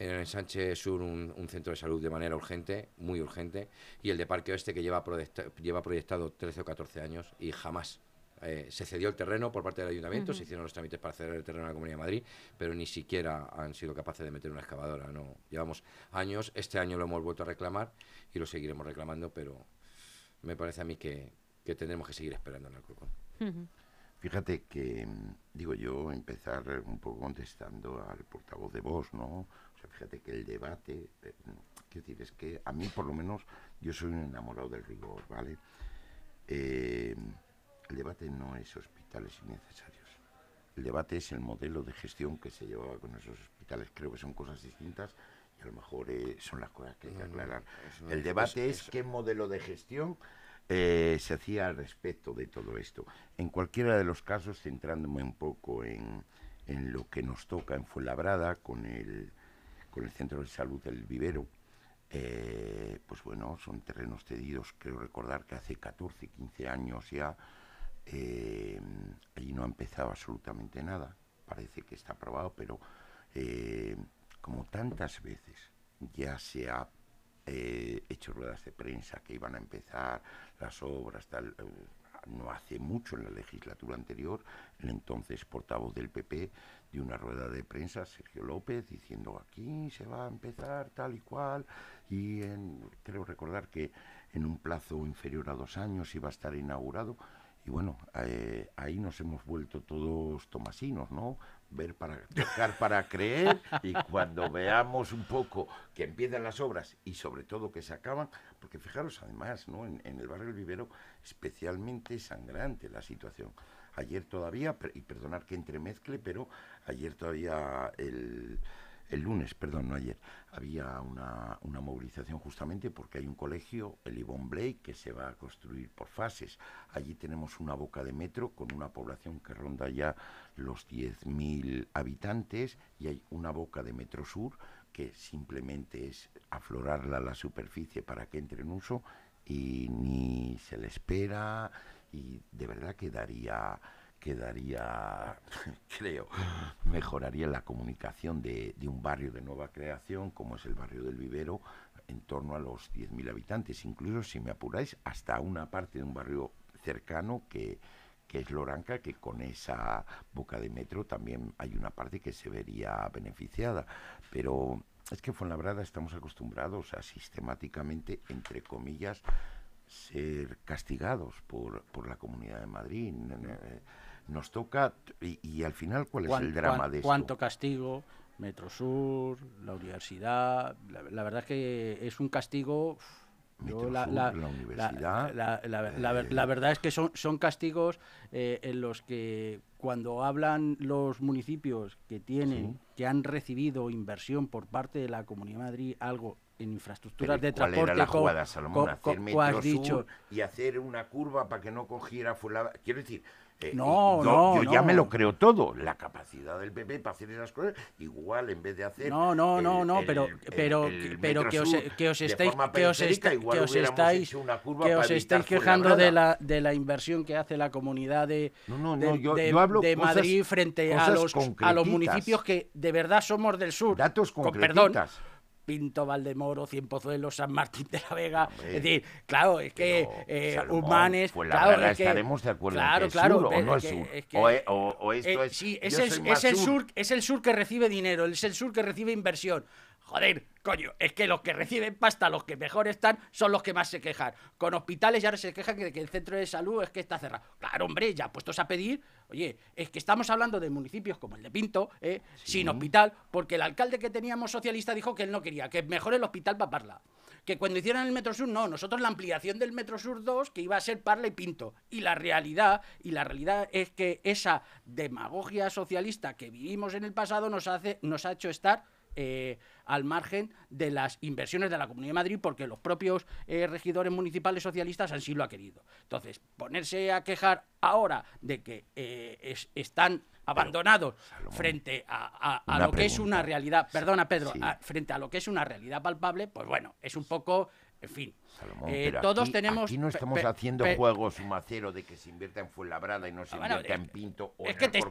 en el Sánchez Sur un, centro de salud de manera urgente, muy urgente, y el de Parque Oeste que lleva, lleva proyectado 13 o 14 años y jamás eh, se cedió el terreno por parte del ayuntamiento, se hicieron los trámites para ceder el terreno a la Comunidad de Madrid, pero ni siquiera han sido capaces de meter una excavadora. No, llevamos años, este año lo hemos vuelto a reclamar y lo seguiremos reclamando, pero me parece a mí que, tendremos que seguir esperando en el Alcorcón. Fíjate que, digo yo, empezar un poco contestando al portavoz de voz, ¿no? Fíjate que el debate, eh, quiero decir, es que a mí por lo menos yo soy un enamorado del rigor, ¿vale? Eh, el debate no es hospitales innecesarios. El debate es el modelo de gestión que se llevaba con esos hospitales. Creo que son cosas distintas y a lo mejor eh, son las cosas que hay que aclarar. el debate es qué modelo de gestión eh, se hacía al respecto de todo esto. En cualquiera de los casos, centrándome un poco en, en lo que nos toca en Fuenlabrada con el, con el Centro de Salud del Vivero, eh, pues bueno, son terrenos cedidos, creo recordar que hace 14, 15 años ya, eh, allí no ha empezado absolutamente nada, parece que está aprobado, pero como tantas veces ya se ha eh, hecho ruedas de prensa que iban a empezar las obras, tal. No hace mucho en la legislatura anterior, el entonces portavoz del PP dio una rueda de prensa, Sergio López, diciendo aquí se va a empezar tal y cual, y creo recordar que en un plazo inferior a dos años iba a estar inaugurado. Y bueno, eh, ahí nos hemos vuelto todos tomasinos, ¿no? Ver para tocar para creer y cuando veamos un poco que empiezan las obras y sobre todo que se acaban, porque fijaros además, ¿no? En, el barrio del Vivero especialmente sangrante la situación. Ayer todavía, y perdonar que entremezcle, pero ayer todavía el, el lunes, perdón, no ayer, había una, una, movilización justamente porque hay un colegio, el Yvonne Blake, que se va a construir por fases. Allí tenemos una boca de metro con una población que ronda ya los 10.000 habitantes y hay una boca de metro sur que simplemente es aflorarla a la superficie para que entre en uso y ni se le espera y de verdad quedaría quedaría, creo, mejoraría la comunicación de, de, un barrio de nueva creación, como es el barrio del Vivero, en torno a los 10.000 habitantes, incluso si me apuráis, hasta una parte de un barrio cercano que, que es Loranca, que con esa boca de metro también hay una parte que se vería beneficiada. Pero es que en Labrada estamos acostumbrados a sistemáticamente, entre comillas, ser castigados por, por la Comunidad de Madrid nos toca, y, al final, ¿cuál es el drama de esto? ¿Cuánto castigo? Metro Sur, la universidad, la, verdad es que es un castigo... la, la, universidad. La, verdad es que son, son castigos eh, en los que cuando hablan los municipios que tienen, que han recibido inversión por parte de la Comunidad de Madrid, algo en infraestructuras de ¿cuál transporte. Era la jugada, Salomón, hacer metro sur y hacer una curva para que no cogiera. Quiero decir, eh, no, no, yo ya me lo creo todo. La capacidad del PP para hacer esas cosas, igual en vez de hacer. No, no, no, no, pero, pero, pero que, os, que os estáis, que os, que os estáis, que os estáis quejando de la, de la inversión que hace la comunidad de, de, Madrid frente a los, a los municipios que de verdad somos del sur. Datos con perdón. Pinto, Valdemoro, Cienpozuelo, San Martín de la Vega. es decir, claro, es que eh, Humanes. Pues claro, es que, estaremos de acuerdo claro, en que claro, sur, o no es sur. o, esto es. Sí, es, el, es el sur, es el sur que recibe dinero, es el sur que recibe inversión. Joder, coño, es que los que reciben pasta, los que mejor están, son los que más se quejan. Con hospitales ya se quejan de que el centro de salud es que está cerrado. Claro, hombre, ya puestos a pedir, oye, es que estamos hablando de municipios como el de Pinto, ¿eh? sin hospital, porque el alcalde que teníamos socialista dijo que él no quería, que mejor el hospital para Parla. Que cuando hicieran el Metro Sur, no, nosotros la ampliación del Metro Sur 2, que iba a ser Parla y Pinto. Y la realidad, y la realidad es que esa demagogia socialista que vivimos en el pasado nos, hace, nos ha hecho estar eh, al margen de las inversiones de la Comunidad de Madrid porque los propios eh, regidores municipales socialistas así lo ha querido. Entonces, ponerse a quejar ahora de que eh, están abandonados frente a, lo que es una realidad, perdona Pedro, frente a lo que es una realidad palpable, pues bueno, es un poco en fin, eh, todos tenemos. Aquí no estamos haciendo juegos sumacero de que se invierta en Fuenlabrada y no se ah, invierta en Pinto o Es que te,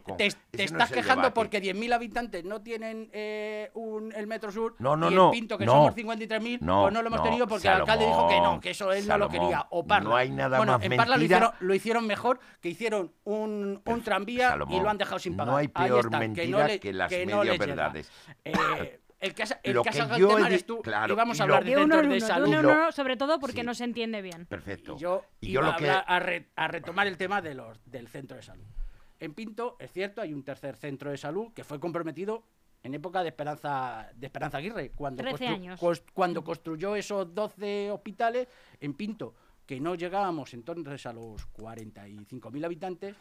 estás quejando porque 10.000 habitantes no tienen eh, un, el Metro Sur no, no, y no, en Pinto, que somos 53.000, no, pues no lo hemos tenido porque el alcalde dijo que no, que eso él no lo quería. O Parla. No hay nada bueno, más en Parla lo hicieron, lo hicieron, mejor, que hicieron un, un tranvía y lo han dejado sin pagar. No hay peor mentira que, las medio verdades. El que, el que, ha sacado el tema eres tú. y vamos a hablar de centros de salud. sobre todo porque no se entiende bien. Perfecto. Y yo y iba a, a, retomar el tema de los, del centro de salud. En Pinto, es cierto, hay un tercer centro de salud que fue comprometido en época de Esperanza, de Esperanza Aguirre, cuando, cuando construyó esos 12 hospitales en Pinto que no llegábamos entonces a los 45.000 habitantes,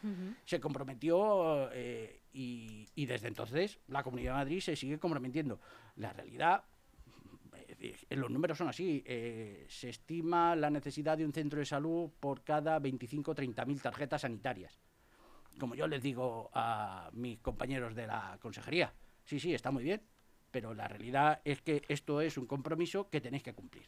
se comprometió eh, y, desde entonces la Comunidad de Madrid se sigue comprometiendo. La realidad, los números son así, eh, se estima la necesidad de un centro de salud por cada 25 o 30.000 tarjetas sanitarias. Como yo les digo a mis compañeros de la consejería, sí, sí, está muy bien, pero la realidad es que esto es un compromiso que tenéis que cumplir.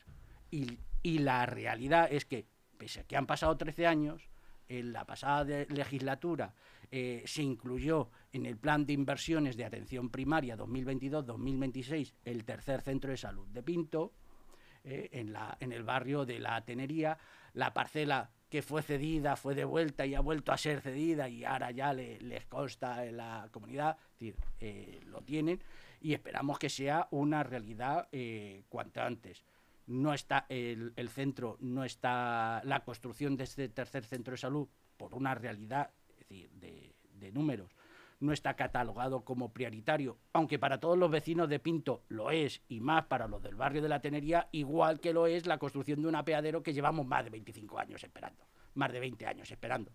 Y, la realidad es que, pese a que han pasado 13 años, en la pasada legislatura eh, se incluyó en el plan de inversiones de atención primaria 2022-2026 el tercer centro de salud de Pinto, eh, en, la, en el barrio de la Tenería, la parcela que fue cedida, fue devuelta y ha vuelto a ser cedida y ahora ya les consta en la comunidad, es decir, eh, lo tienen y esperamos que sea una realidad cuanto antes no está el, centro, no está la construcción de este tercer centro de salud por una realidad decir, de, números, no está catalogado como prioritario, aunque para todos los vecinos de Pinto lo es, y más para los del barrio de la Tenería, igual que lo es la construcción de un apeadero que llevamos más de 25 años esperando, más de 20 años esperando.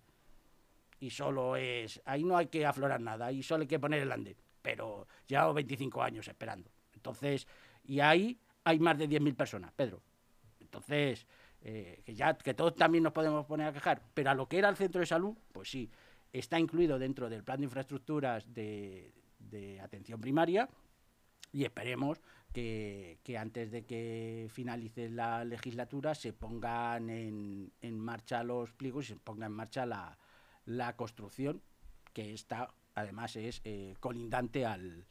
Y solo es, ahí no hay que aflorar nada, ahí solo hay que poner el andén, pero llevamos 25 años esperando. Entonces, y ahí hay más de 10.000 personas, Pedro. Entonces, eh, que ya que todos también nos podemos poner a quejar, pero a lo que era el centro de salud, pues sí, está incluido dentro del plan de infraestructuras de, atención primaria y esperemos que, antes de que finalice la legislatura se pongan en, en marcha los pliegos y se ponga en marcha la, la construcción, que está además es eh, colindante al,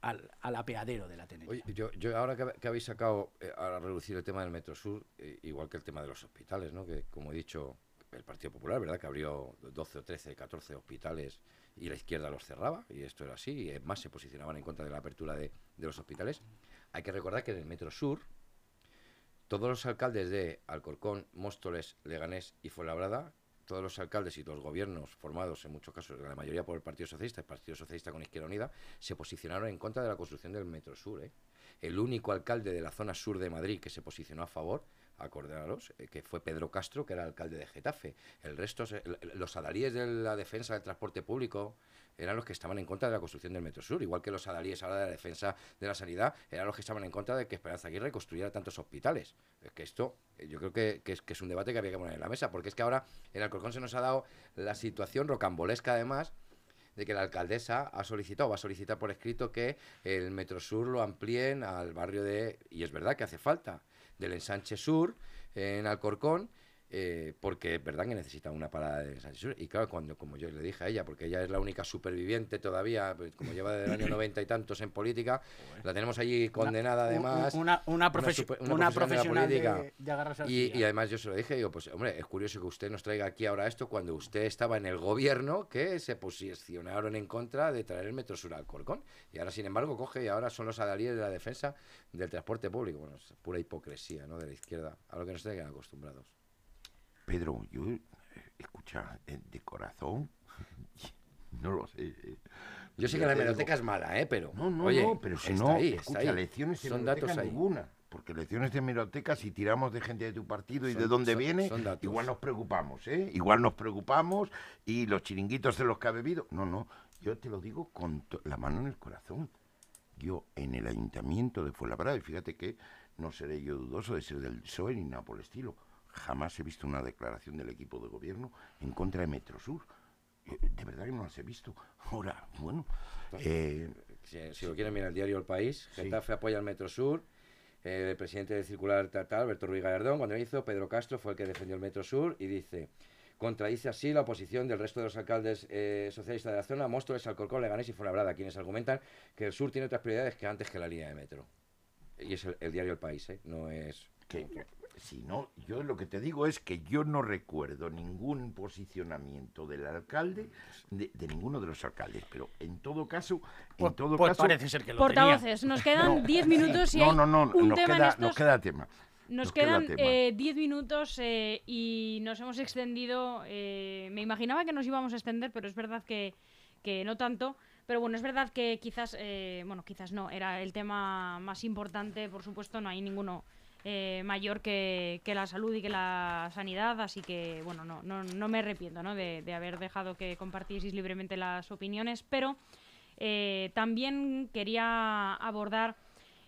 al, al, apeadero de la Tenerife. Oye, yo, yo ahora que, que, habéis sacado eh, a reducir el tema del Metro Sur, eh, igual que el tema de los hospitales, ¿no? que como he dicho, el Partido Popular, ¿verdad? Que abrió 12 o 13, 14 hospitales y la izquierda los cerraba, y esto era así, y más se posicionaban en contra de la apertura de, de los hospitales. Hay que recordar que en el Metro Sur, todos los alcaldes de Alcorcón, Móstoles, Leganés y Fuenlabrada, todos los alcaldes y los gobiernos formados, en muchos casos, la mayoría por el Partido Socialista, el Partido Socialista con Izquierda Unida, se posicionaron en contra de la construcción del Metro Sur. ¿eh? El único alcalde de la zona sur de Madrid que se posicionó a favor acordaros, eh, que fue Pedro Castro, que era alcalde de Getafe. El resto, los adalíes de la defensa del transporte público eran los que estaban en contra de la construcción del Metro Sur, igual que los adalíes ahora de la defensa de la sanidad eran los que estaban en contra de que Esperanza Aguirre construyera tantos hospitales. Es que esto, eh, yo creo que, que, es, que es un debate que había que poner en la mesa, porque es que ahora en Alcorcón se nos ha dado la situación rocambolesca, además, de que la alcaldesa ha solicitado, va a solicitar por escrito que el Metro Sur lo amplíen al barrio de, y es verdad que hace falta, del ensanche sur en Alcorcón, eh, porque es verdad que necesita una parada de sur. Y claro, cuando, como yo le dije a ella, porque ella es la única superviviente todavía, pues, como lleva desde el año noventa y tantos en política, la tenemos allí condenada una, además. Una, una, una, super, una profesional de, de, de agarrarse al y, y, además yo se lo dije, digo, pues hombre, es curioso que usted nos traiga aquí ahora esto cuando usted estaba en el gobierno que se posicionaron en contra de traer el Metro Sur al Corcón. Y ahora, sin embargo, coge y ahora son los adalíes de la defensa del transporte público. Bueno, es pura hipocresía, ¿no? De la izquierda, a lo que nos tienen acostumbrados. Pedro, yo, escucha, de corazón, no lo sé. Yo sé que la hemeroteca es mala, ¿eh? Pero, no, no, oye, no, pero si no, ahí, escucha, lecciones Son datos ahí. ninguna. Porque lecciones de hemeroteca, si tiramos de gente de tu partido y de dónde son- viene, son igual nos preocupamos, ¿eh? Igual nos preocupamos y los chiringuitos de los que ha bebido. No, no, yo te lo digo con la mano en el corazón. Yo en el ayuntamiento de Fuenlabrada, y fíjate que no seré yo dudoso de ser del PSOE ni nada por el estilo, jamás he visto una declaración del equipo de gobierno en contra de Metrosur. Eh, De verdad que no las he visto. Ahora, bueno, eh, Si, si lo quieren mirar el diario El País, Sí. Getafe apoya al Metro Sur. eh, el presidente del Circular Tatal, Alberto Ruiz Gallardón, cuando lo hizo, Pedro Castro fue el que defendió el Metro Sur y dice, contradice así la oposición del resto de los alcaldes eh, socialistas de la zona, Móstoles, Alcorcón, Leganés y Fuenlabrada, quienes argumentan que el sur tiene otras prioridades que antes que la línea de metro. Y es el, el diario El País, ¿eh? No es... que si no, yo lo que te digo es que yo no recuerdo ningún posicionamiento del alcalde, de, de ninguno de los alcaldes, pero en todo caso, en Pues, todo pues caso, parece ser que lo Portavoces, nos quedan No, 10 minutos y no, hay no, no, un nos tema en queda, estos... nos queda tema. Nos nos queda quedan tema. eh, 10 minutos eh, y nos hemos extendido. eh, me imaginaba que nos íbamos a extender, pero es verdad que, que no tanto. Pero bueno, es verdad que quizás, eh, bueno, quizás no, era el tema más importante, por supuesto, no hay ninguno eh, mayor que, la salud y que la sanidad, así que bueno, no, no, me arrepiento ¿no? De, haber dejado que compartieseis libremente las opiniones, pero eh, también quería abordar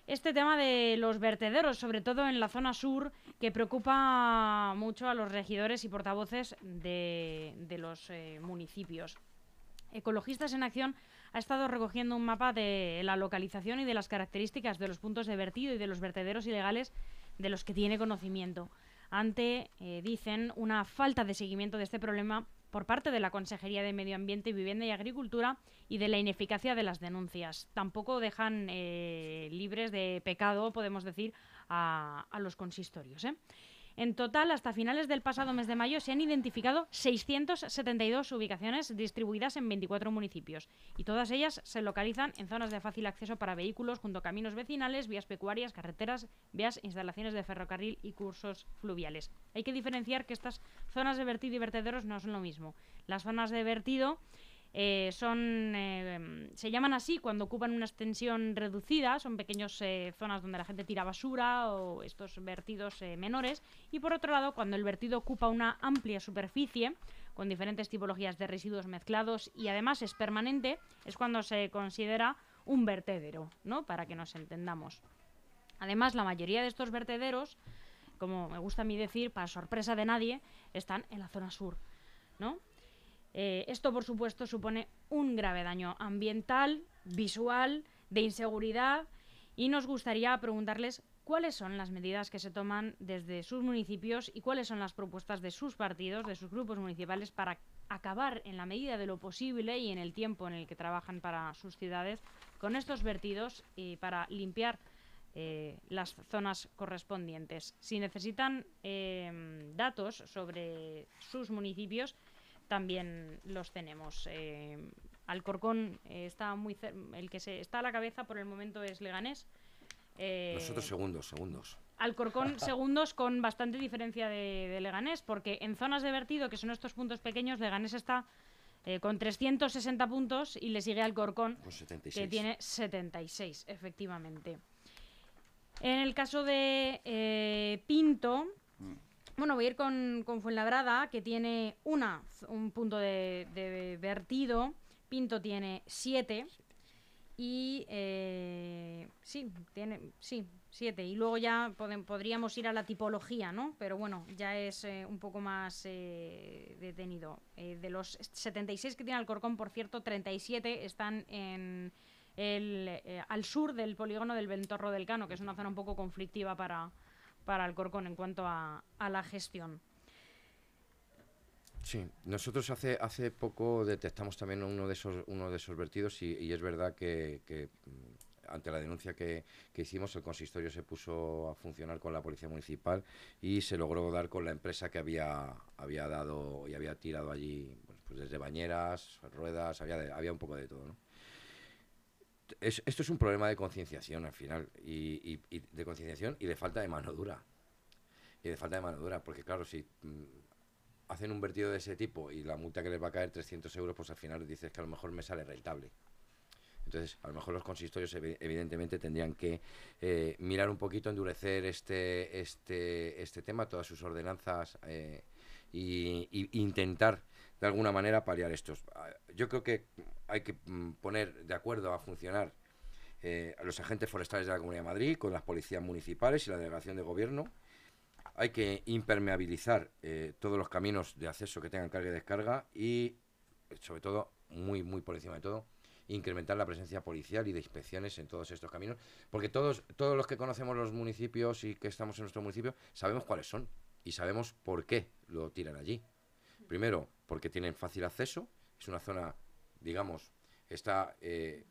este tema de los vertederos, sobre todo en la zona sur, que preocupa mucho a los regidores y portavoces de, de los eh, municipios. Ecologistas en Acción ha estado recogiendo un mapa de la localización y de las características de los puntos de vertido y de los vertederos ilegales de los que tiene conocimiento. Ante, eh, dicen, una falta de seguimiento de este problema por parte de la Consejería de Medio Ambiente, Vivienda y Agricultura y de la ineficacia de las denuncias. Tampoco dejan eh, libres de pecado, podemos decir, a, a los consistorios. ¿eh? En total, hasta finales del pasado mes de mayo se han identificado 672 ubicaciones distribuidas en 24 municipios y todas ellas se localizan en zonas de fácil acceso para vehículos junto a caminos vecinales, vías pecuarias, carreteras, vías, instalaciones de ferrocarril y cursos fluviales. Hay que diferenciar que estas zonas de vertido y vertederos no son lo mismo. Las zonas de vertido eh, son eh, se llaman así cuando ocupan una extensión reducida, son pequeñas eh, zonas donde la gente tira basura o estos vertidos menores. Y por otro lado, cuando el vertido ocupa una amplia superficie con diferentes tipologías de residuos mezclados y además es permanente, es cuando se considera un vertedero, ¿no? Para que nos entendamos. Además, la mayoría de estos vertederos, como me gusta a mí decir, para sorpresa de nadie, están en la zona sur, ¿no? Eh, esto, por supuesto, supone un grave daño ambiental, visual, de inseguridad, y nos gustaría preguntarles cuáles son las medidas que se toman desde sus municipios y cuáles son las propuestas de sus partidos, de sus grupos municipales, para acabar en la medida de lo posible y en el tiempo en el que trabajan para sus ciudades con estos vertidos y para limpiar eh, las zonas correspondientes. Si necesitan eh, datos sobre sus municipios, también los tenemos. Eh, Alcorcón está muy el que se está a la cabeza por el momento es Leganés. Nosotros segundos, segundos. Alcorcón segundos con bastante diferencia de, Leganés, porque en zonas de vertido, que son estos puntos pequeños, Leganés está con 360 puntos y le sigue Alcorcón, que tiene 76, efectivamente. En el caso de eh, Pinto, bueno, voy a ir con, con, Fuenlabrada, que tiene una, un punto de, vertido. Pinto tiene siete. Y eh, sí, tiene, sí, siete. Y luego ya podríamos ir a la tipología, ¿no? Pero bueno, ya es eh, un poco más detenido. de los 76 que tiene Alcorcón, por cierto, 37 están en el, eh, al sur del polígono del Ventorro del Cano, que es una zona un poco conflictiva para, para Alcorcón en cuanto a, la gestión. Sí, nosotros hace hace poco detectamos también uno de esos uno de esos vertidos y, es verdad que, mm, ante la denuncia que, hicimos el consistorio se puso a funcionar con la policía municipal y se logró dar con la empresa que había había dado y había tirado allí pues desde bañeras, ruedas, había había un poco de todo, ¿no? Esto es un problema de concienciación al final, y, de concienciación y de falta de mano dura. Y de falta de mano dura, porque claro, si mm, hacen un vertido de ese tipo y la multa que les va a caer 300 euros, pues al final dices que a lo mejor me sale rentable. Entonces, a lo mejor los consistorios evidentemente tendrían que eh, mirar un poquito, endurecer este, este, este tema, todas sus ordenanzas e intentar de alguna manera paliar estos. Ah, yo creo que hay que mm, poner de acuerdo a funcionar eh, a los agentes forestales de la Comunidad de Madrid con las policías municipales y la delegación de gobierno. Hay que impermeabilizar eh, todos los caminos de acceso que tengan carga y descarga y, sobre todo, muy, muy por encima de todo, incrementar la presencia policial y de inspecciones en todos estos caminos, porque todos, todos los que conocemos los municipios y que estamos en nuestro municipio sabemos cuáles son y sabemos por qué lo tiran allí. Primero, porque tienen fácil acceso, es una zona, digamos, está... Eh,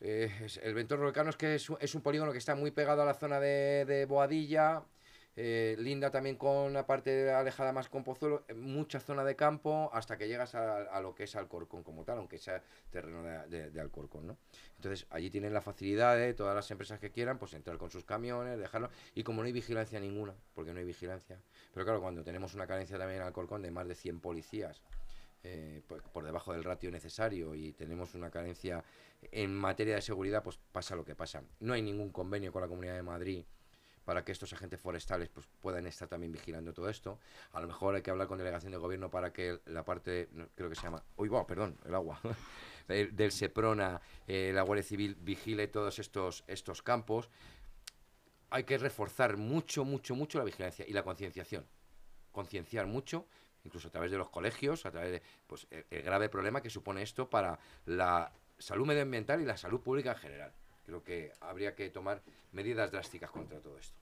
eh, el Ventorro Volcano es que es, un polígono que está muy pegado a la zona de Boadilla, eh, linda también con la parte alejada más con Pozuelo, mucha zona de campo hasta que llegas a, lo que es Alcorcón como tal, aunque sea terreno de, Alcorcón, ¿no? Entonces allí tienen la facilidad de todas las empresas que quieran, pues entrar con sus camiones, dejarlo, y como no hay vigilancia ninguna, porque no hay vigilancia, pero claro, cuando tenemos una carencia también en Alcorcón de más de 100 policías, eh, por, por, debajo del ratio necesario y tenemos una carencia en materia de seguridad, pues pasa lo que pasa. No hay ningún convenio con la Comunidad de Madrid para que estos agentes forestales pues, puedan estar también vigilando todo esto. A lo mejor hay que hablar con delegación de gobierno para que la parte, creo que se llama, uy, wow, perdón, el agua, del SEPRONA, eh, la Guardia Civil vigile todos estos, estos campos. Hay que reforzar mucho, mucho, mucho la vigilancia y la concienciación. Concienciar mucho, incluso a través de los colegios, a través de pues, el grave problema que supone esto para la salud medioambiental y la salud pública en general. Creo que habría que tomar medidas drásticas contra todo esto.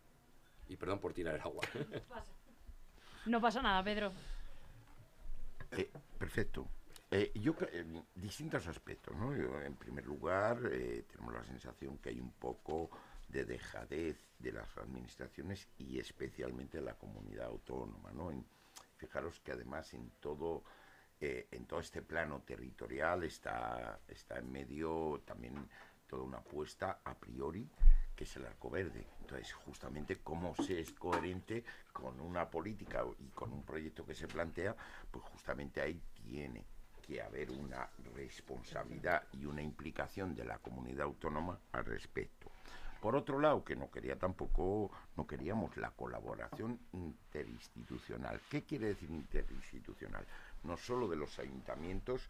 Y perdón por tirar el agua. No pasa nada, Pedro. Eh, perfecto. Eh, yo en distintos aspectos, ¿no? en primer lugar, eh, tenemos la sensación que hay un poco de dejadez de las administraciones y especialmente de la comunidad autónoma, ¿no? fijaros que además en todo en todo este plano territorial está, está en medio también toda una apuesta a priori que es el arco verde. Entonces, justamente cómo se es coherente con una política y con un proyecto que se plantea, pues justamente ahí tiene que haber una responsabilidad y una implicación de la comunidad autónoma al respecto. Por otro lado, que no quería tampoco, no queríamos la colaboración interinstitucional. ¿Qué quiere decir interinstitucional? No solo de los ayuntamientos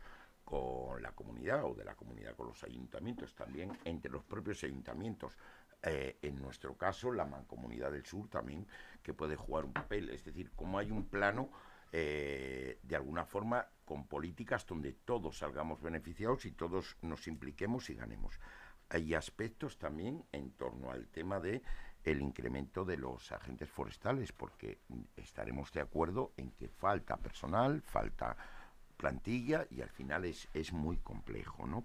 con la comunidad o de la comunidad con los ayuntamientos, también entre los propios ayuntamientos. Eh, en nuestro caso, la Mancomunidad del Sur también, que puede jugar un papel. Es decir, como hay un plano, eh, de alguna forma, con políticas donde todos salgamos beneficiados y todos nos impliquemos y ganemos. Hay aspectos también en torno al tema de el incremento de los agentes forestales, porque estaremos de acuerdo en que falta personal, falta plantilla y al final es, es muy complejo. ¿no?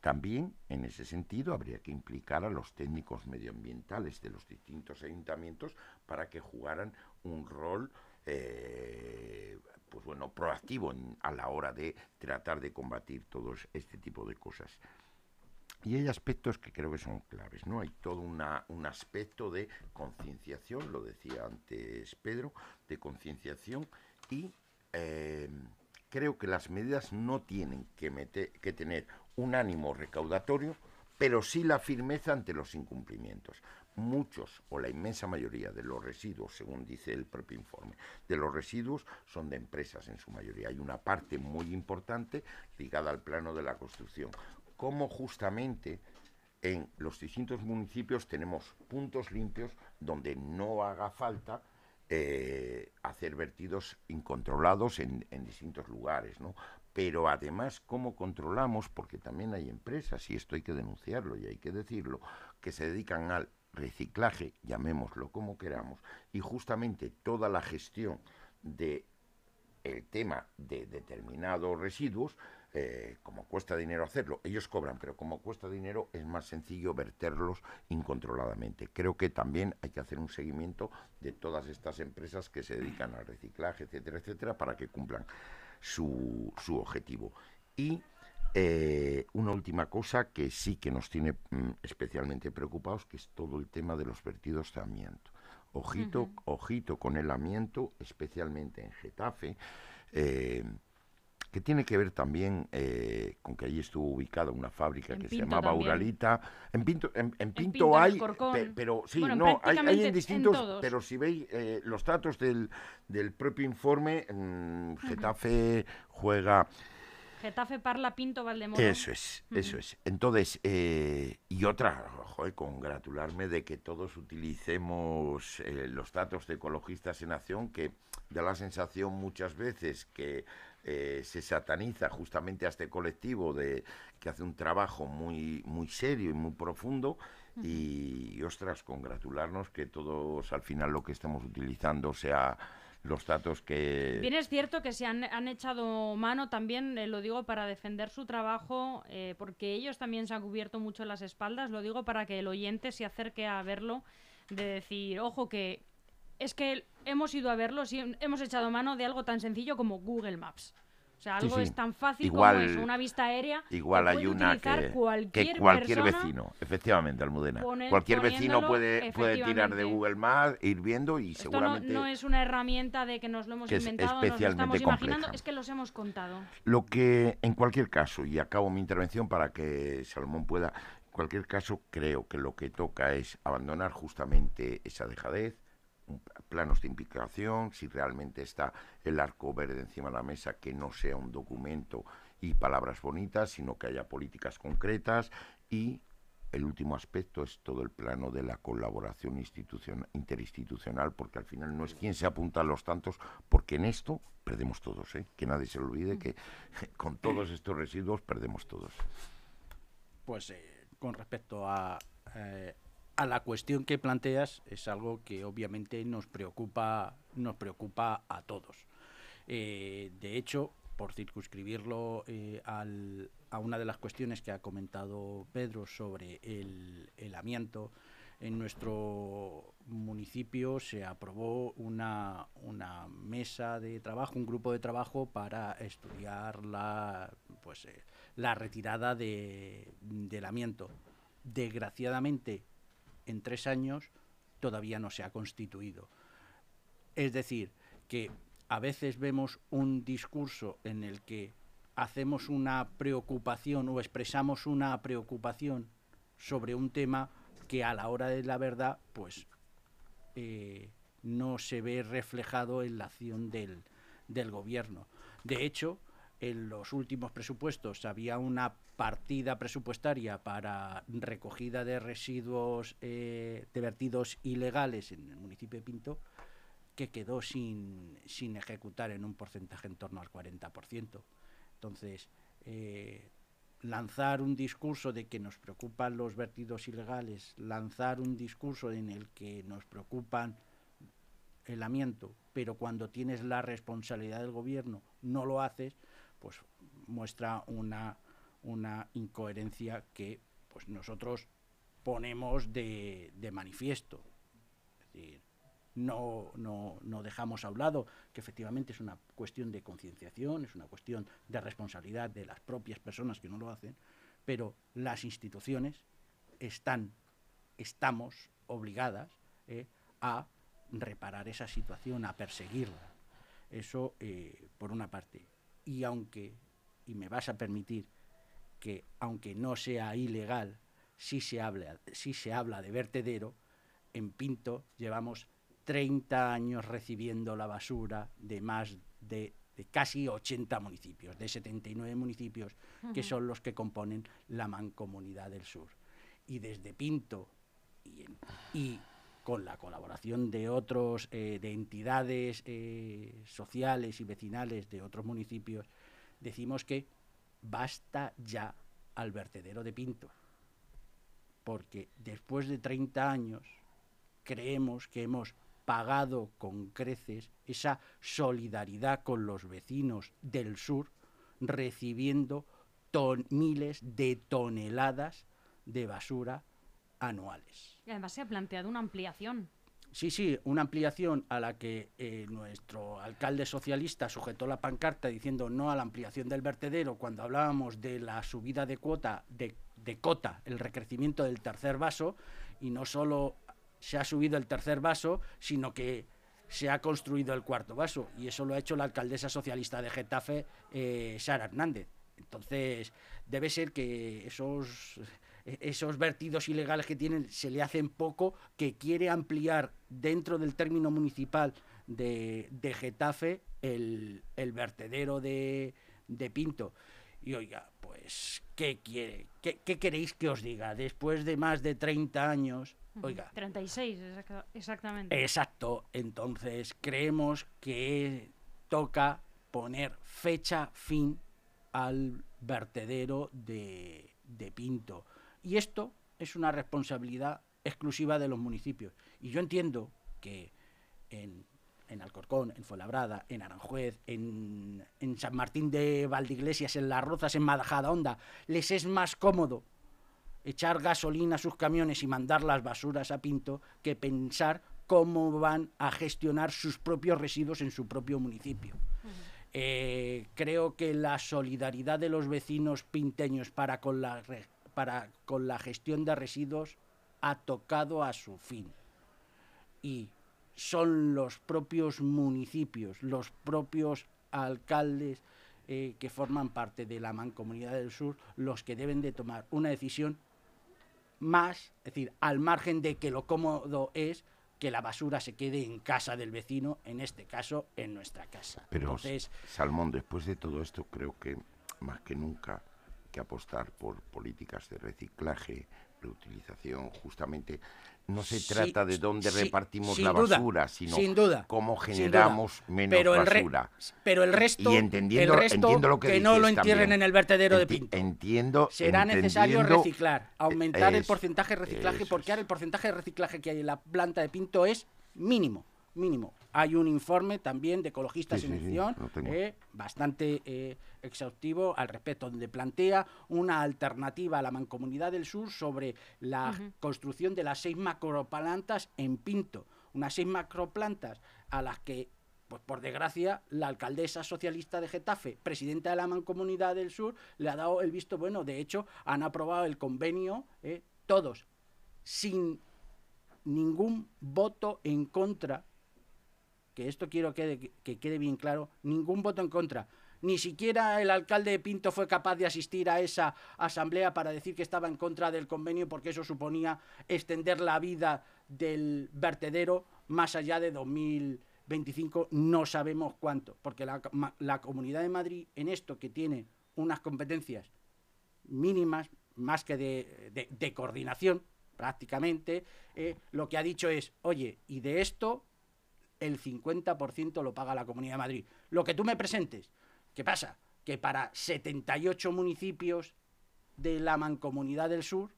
También en ese sentido habría que implicar a los técnicos medioambientales de los distintos ayuntamientos para que jugaran un rol eh, pues bueno, proactivo a la hora de tratar de combatir todo este tipo de cosas. Y hay aspectos que creo que son claves, ¿no? Hay todo una, un aspecto de concienciación, lo decía antes Pedro, de concienciación y eh, creo que las medidas no tienen que, meter, que tener un ánimo recaudatorio, pero sí la firmeza ante los incumplimientos. Muchos o la inmensa mayoría de los residuos, según dice el propio informe, de los residuos son de empresas en su mayoría. Hay una parte muy importante ligada al plano de la construcción cómo justamente en los distintos municipios tenemos puntos limpios donde no haga falta eh, hacer vertidos incontrolados en, distintos lugares, ¿no? Pero además, ¿cómo controlamos? Porque también hay empresas, y esto hay que denunciarlo y hay que decirlo, que se dedican al reciclaje, llamémoslo como queramos, y justamente toda la gestión de el tema de determinados residuos eh, como cuesta dinero hacerlo, ellos cobran, pero como cuesta dinero es más sencillo verterlos incontroladamente. Creo que también hay que hacer un seguimiento de todas estas empresas que se dedican al reciclaje, etcétera, etcétera, para que cumplan su, su objetivo. Y eh, una última cosa que sí que nos tiene mm, especialmente preocupados, que es todo el tema de los vertidos de amianto. Ojito, ojito con el amianto, especialmente en Getafe. Eh, que tiene que ver también eh, con que allí estuvo ubicada una fábrica que se llamaba Uralita. En Pinto, en, Pinto, hay, pero sí, no, hay, en distintos, pero si veis eh, los datos del, del propio informe, mm, Getafe juega... Getafe, Parla, Pinto, Valdemoro. Eso es, eso es. Entonces, eh, y otra, joder, congratularme de que todos utilicemos los datos de ecologistas en acción, que da la sensación muchas veces que eh, se sataniza justamente a este colectivo de que hace un trabajo muy muy serio y muy profundo. Y, ostras congratularnos que todos al final lo que estamos utilizando sea los datos que... Bien es cierto que se han, echado mano también, eh, lo digo para defender su trabajo, eh, porque ellos también se han cubierto mucho las espaldas, lo digo para que el oyente se acerque a verlo, de decir, ojo que es que hemos ido a verlo, y hemos echado mano de algo tan sencillo como Google Maps. O sea, algo es tan fácil como eso, una vista aérea. Igual hay una que cualquier, que cualquier vecino, efectivamente, Almudena. cualquier vecino puede, puede tirar de Google Maps, ir viendo y seguramente. No, es una herramienta de que nos lo hemos inventado, nos lo estamos imaginando, es que los hemos contado. Lo que, en cualquier caso, y acabo mi intervención para que Salomón pueda. En cualquier caso, creo que lo que toca es abandonar justamente esa dejadez, planos de implicación, si realmente está el arco verde encima de la mesa, que no sea un documento y palabras bonitas, sino que haya políticas concretas y el último aspecto es todo el plano de la colaboración interinstitucional, porque al final no es quien se apunta a los tantos, porque en esto perdemos todos, ¿eh? que nadie se olvide que con todos estos residuos perdemos todos. Pues eh, con respecto a, eh, a la cuestión que planteas es algo que obviamente nos preocupa, nos preocupa a todos. Eh, de hecho, por circunscribirlo eh, a una de las cuestiones que ha comentado Pedro sobre el, el amianto, en nuestro municipio se aprobó una, una, mesa de trabajo, un grupo de trabajo para estudiar la, pues, eh, la retirada de, del amianto. Desgraciadamente, en tres años todavía no se ha constituido. Es decir, que a veces vemos un discurso en el que hacemos una preocupación o expresamos una preocupación sobre un tema que a la hora de la verdad, pues eh, no se ve reflejado en la acción del, del gobierno. De hecho, en los últimos presupuestos había una partida presupuestaria para recogida de residuos eh, de vertidos ilegales en el municipio de Pinto que quedó sin, sin ejecutar en un porcentaje en torno al 40%. Entonces, eh, lanzar un discurso de que nos preocupan los vertidos ilegales, lanzar un discurso en el que nos preocupan el amiento, pero cuando tienes la responsabilidad del gobierno no lo haces, pues muestra una, una incoherencia que pues nosotros ponemos de, de manifiesto. Es decir, no, no, no, dejamos a un lado que efectivamente es una cuestión de concienciación, es una cuestión de responsabilidad de las propias personas que no lo hacen, pero las instituciones están, estamos obligadas eh, a reparar esa situación, a perseguirla. Eso eh, por una parte. Y aunque, y me vas a permitir que aunque no sea ilegal, si se habla, si se habla de vertedero, en Pinto llevamos 30 años recibiendo la basura de más de, de casi 80 municipios, de 79 municipios, uh -huh. que son los que componen la Mancomunidad del Sur. Y desde Pinto y, en, y con la colaboración de otros, eh, de entidades eh, sociales y vecinales de otros municipios, decimos que basta ya al vertedero de Pinto. Porque después de 30 años creemos que hemos pagado con creces esa solidaridad con los vecinos del sur, recibiendo miles de toneladas de basura anuales. Y además se ha planteado una ampliación. Sí, sí, una ampliación a la que eh, nuestro alcalde socialista sujetó la pancarta diciendo no a la ampliación del vertedero cuando hablábamos de la subida de cuota, de, de cota, el recrecimiento del tercer vaso, y no solo se ha subido el tercer vaso, sino que se ha construido el cuarto vaso. Y eso lo ha hecho la alcaldesa socialista de Getafe, eh, Sara Hernández. Entonces, debe ser que esos, esos vertidos ilegales que tienen se le hacen poco, que quiere ampliar dentro del término municipal de, de Getafe el, el vertedero de, de Pinto. Y oiga, pues, ¿qué quiere? ¿Qué, ¿Qué queréis que os diga? Después de más de 30 años, Oiga. 36, exactamente. Exacto. Entonces, creemos que toca poner fecha fin al vertedero de, de, Pinto. Y esto es una responsabilidad exclusiva de los municipios. Y yo entiendo que en, en Alcorcón, en Fuenlabrada, en Aranjuez, en, en San Martín de Valdeiglesias, en Las Rozas, en Majadahonda, les es más cómodo echar gasolina a sus camiones y mandar las basuras a Pinto que pensar cómo van a gestionar sus propios residuos en su propio municipio. Uh -huh. eh, creo que la solidaridad de los vecinos pinteños para con, la, para con la gestión de residuos ha tocado a su fin. Y son los propios municipios, los propios alcaldes eh, que forman parte de la Mancomunidad del Sur los que deben de tomar una decisión más, es decir, al margen de que lo cómodo es que la basura se quede en casa del vecino, en este caso en nuestra casa. Pero, Entonces, Salmón, después de todo esto, creo que más que nunca que apostar por políticas de reciclaje, reutilización, justamente no se Sí, trata de dónde sí, repartimos la duda, basura, sino sin duda, cómo generamos duda. menos pero el basura. pero el resto, y entendiendo, el resto entiendo lo que, no lo entierren también. en el vertedero de Pinto. Entiendo. Será necesario reciclar, aumentar el porcentaje de reciclaje, porque ahora el porcentaje de reciclaje que hay en la planta de Pinto es mínimo, mínimo. Hay un informe también de Ecologistas Sí, en sí, Acción, eh, bastante eh, exhaustivo al respecto, donde plantea una alternativa a la Mancomunidad del Sur sobre la construcción de las seis macroplantas en Pinto. Unas seis macroplantas a las que pues por desgracia, la alcaldesa socialista de Getafe, presidenta de la Mancomunidad del Sur, le ha dado el visto bueno. De hecho, han aprobado el convenio, eh, todos, sin ningún voto en contra, que esto quiero que, que quede bien claro, ningún voto en contra. Ni siquiera el alcalde de Pinto fue capaz de asistir a esa asamblea para decir que estaba en contra del convenio porque eso suponía extender la vida del vertedero más allá de 2000 25, no sabemos cuánto, porque la, Comunidad de Madrid en esto que tiene unas competencias mínimas, más que de coordinación prácticamente, eh, lo que ha dicho es, oye, y de esto el 50% lo paga la Comunidad de Madrid. Lo que tú me presentes, ¿qué pasa? Que para 78 municipios de la Mancomunidad del Sur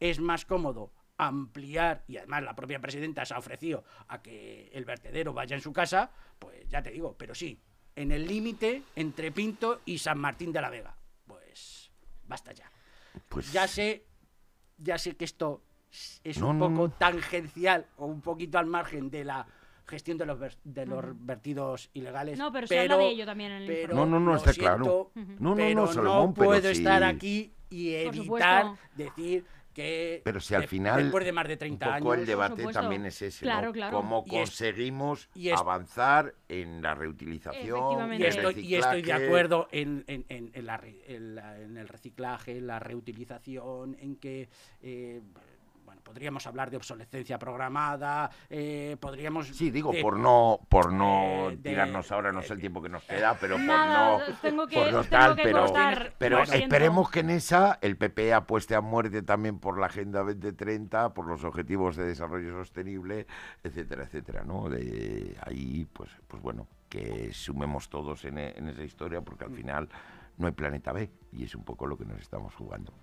es más cómodo ampliar, y además la propia presidenta se ha ofrecido a que el vertedero vaya en su casa, pues ya te digo, pero sí, en el límite entre Pinto y San Martín de la Vega. Pues basta ya. Pues Ya sé, ya sé que esto es No, un no, poco no. tangencial o un poquito al margen de la gestión de los, ver- de los vertidos ilegales. No, pero se habla de ello también en el pero No, no, no, está siento, claro. No, no, pero no, Salomón, pero puedo si- estar aquí y evitar decir que Pero si al final después de más de 30 un poco años el debate también es ese, Claro, ¿no? claro. Cómo Y es- conseguimos y es- avanzar en la reutilización, y el estoy, y estoy de acuerdo en, en- en- en la la- en el reciclaje, en la reutilización, en que eh, podríamos hablar de obsolescencia programada, eh, podríamos... Sí, digo, de- por no, por no eh, de- tirarnos ahora, no sé el tiempo que nos queda, pero por Nada, no, tengo que, por no tengo tal, que pero, cortar, pero esperemos que en esa el PP apueste a muerte también por la Agenda 2030, por los objetivos de desarrollo sostenible, etcétera, etcétera, ¿no? De ahí, pues, pues bueno, que sumemos todos en, e- en esa historia, porque Mm. al final no hay planeta B, y es un poco lo que nos estamos jugando.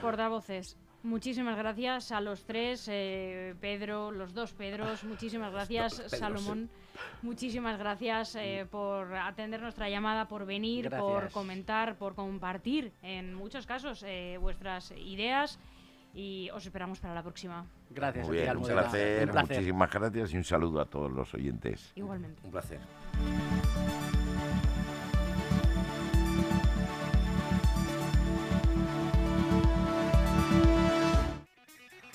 Portavoces, muchísimas gracias a los tres, eh, Pedro, los dos Pedros, muchísimas gracias, Salomón, muchísimas gracias eh, por atender nuestra llamada, por venir, por comentar, por compartir en muchos casos eh, vuestras ideas y os esperamos para la próxima. Gracias, Muy bien, un Almudena. placer, Un placer. muchísimas gracias y un saludo a todos los oyentes. Igualmente. Un placer.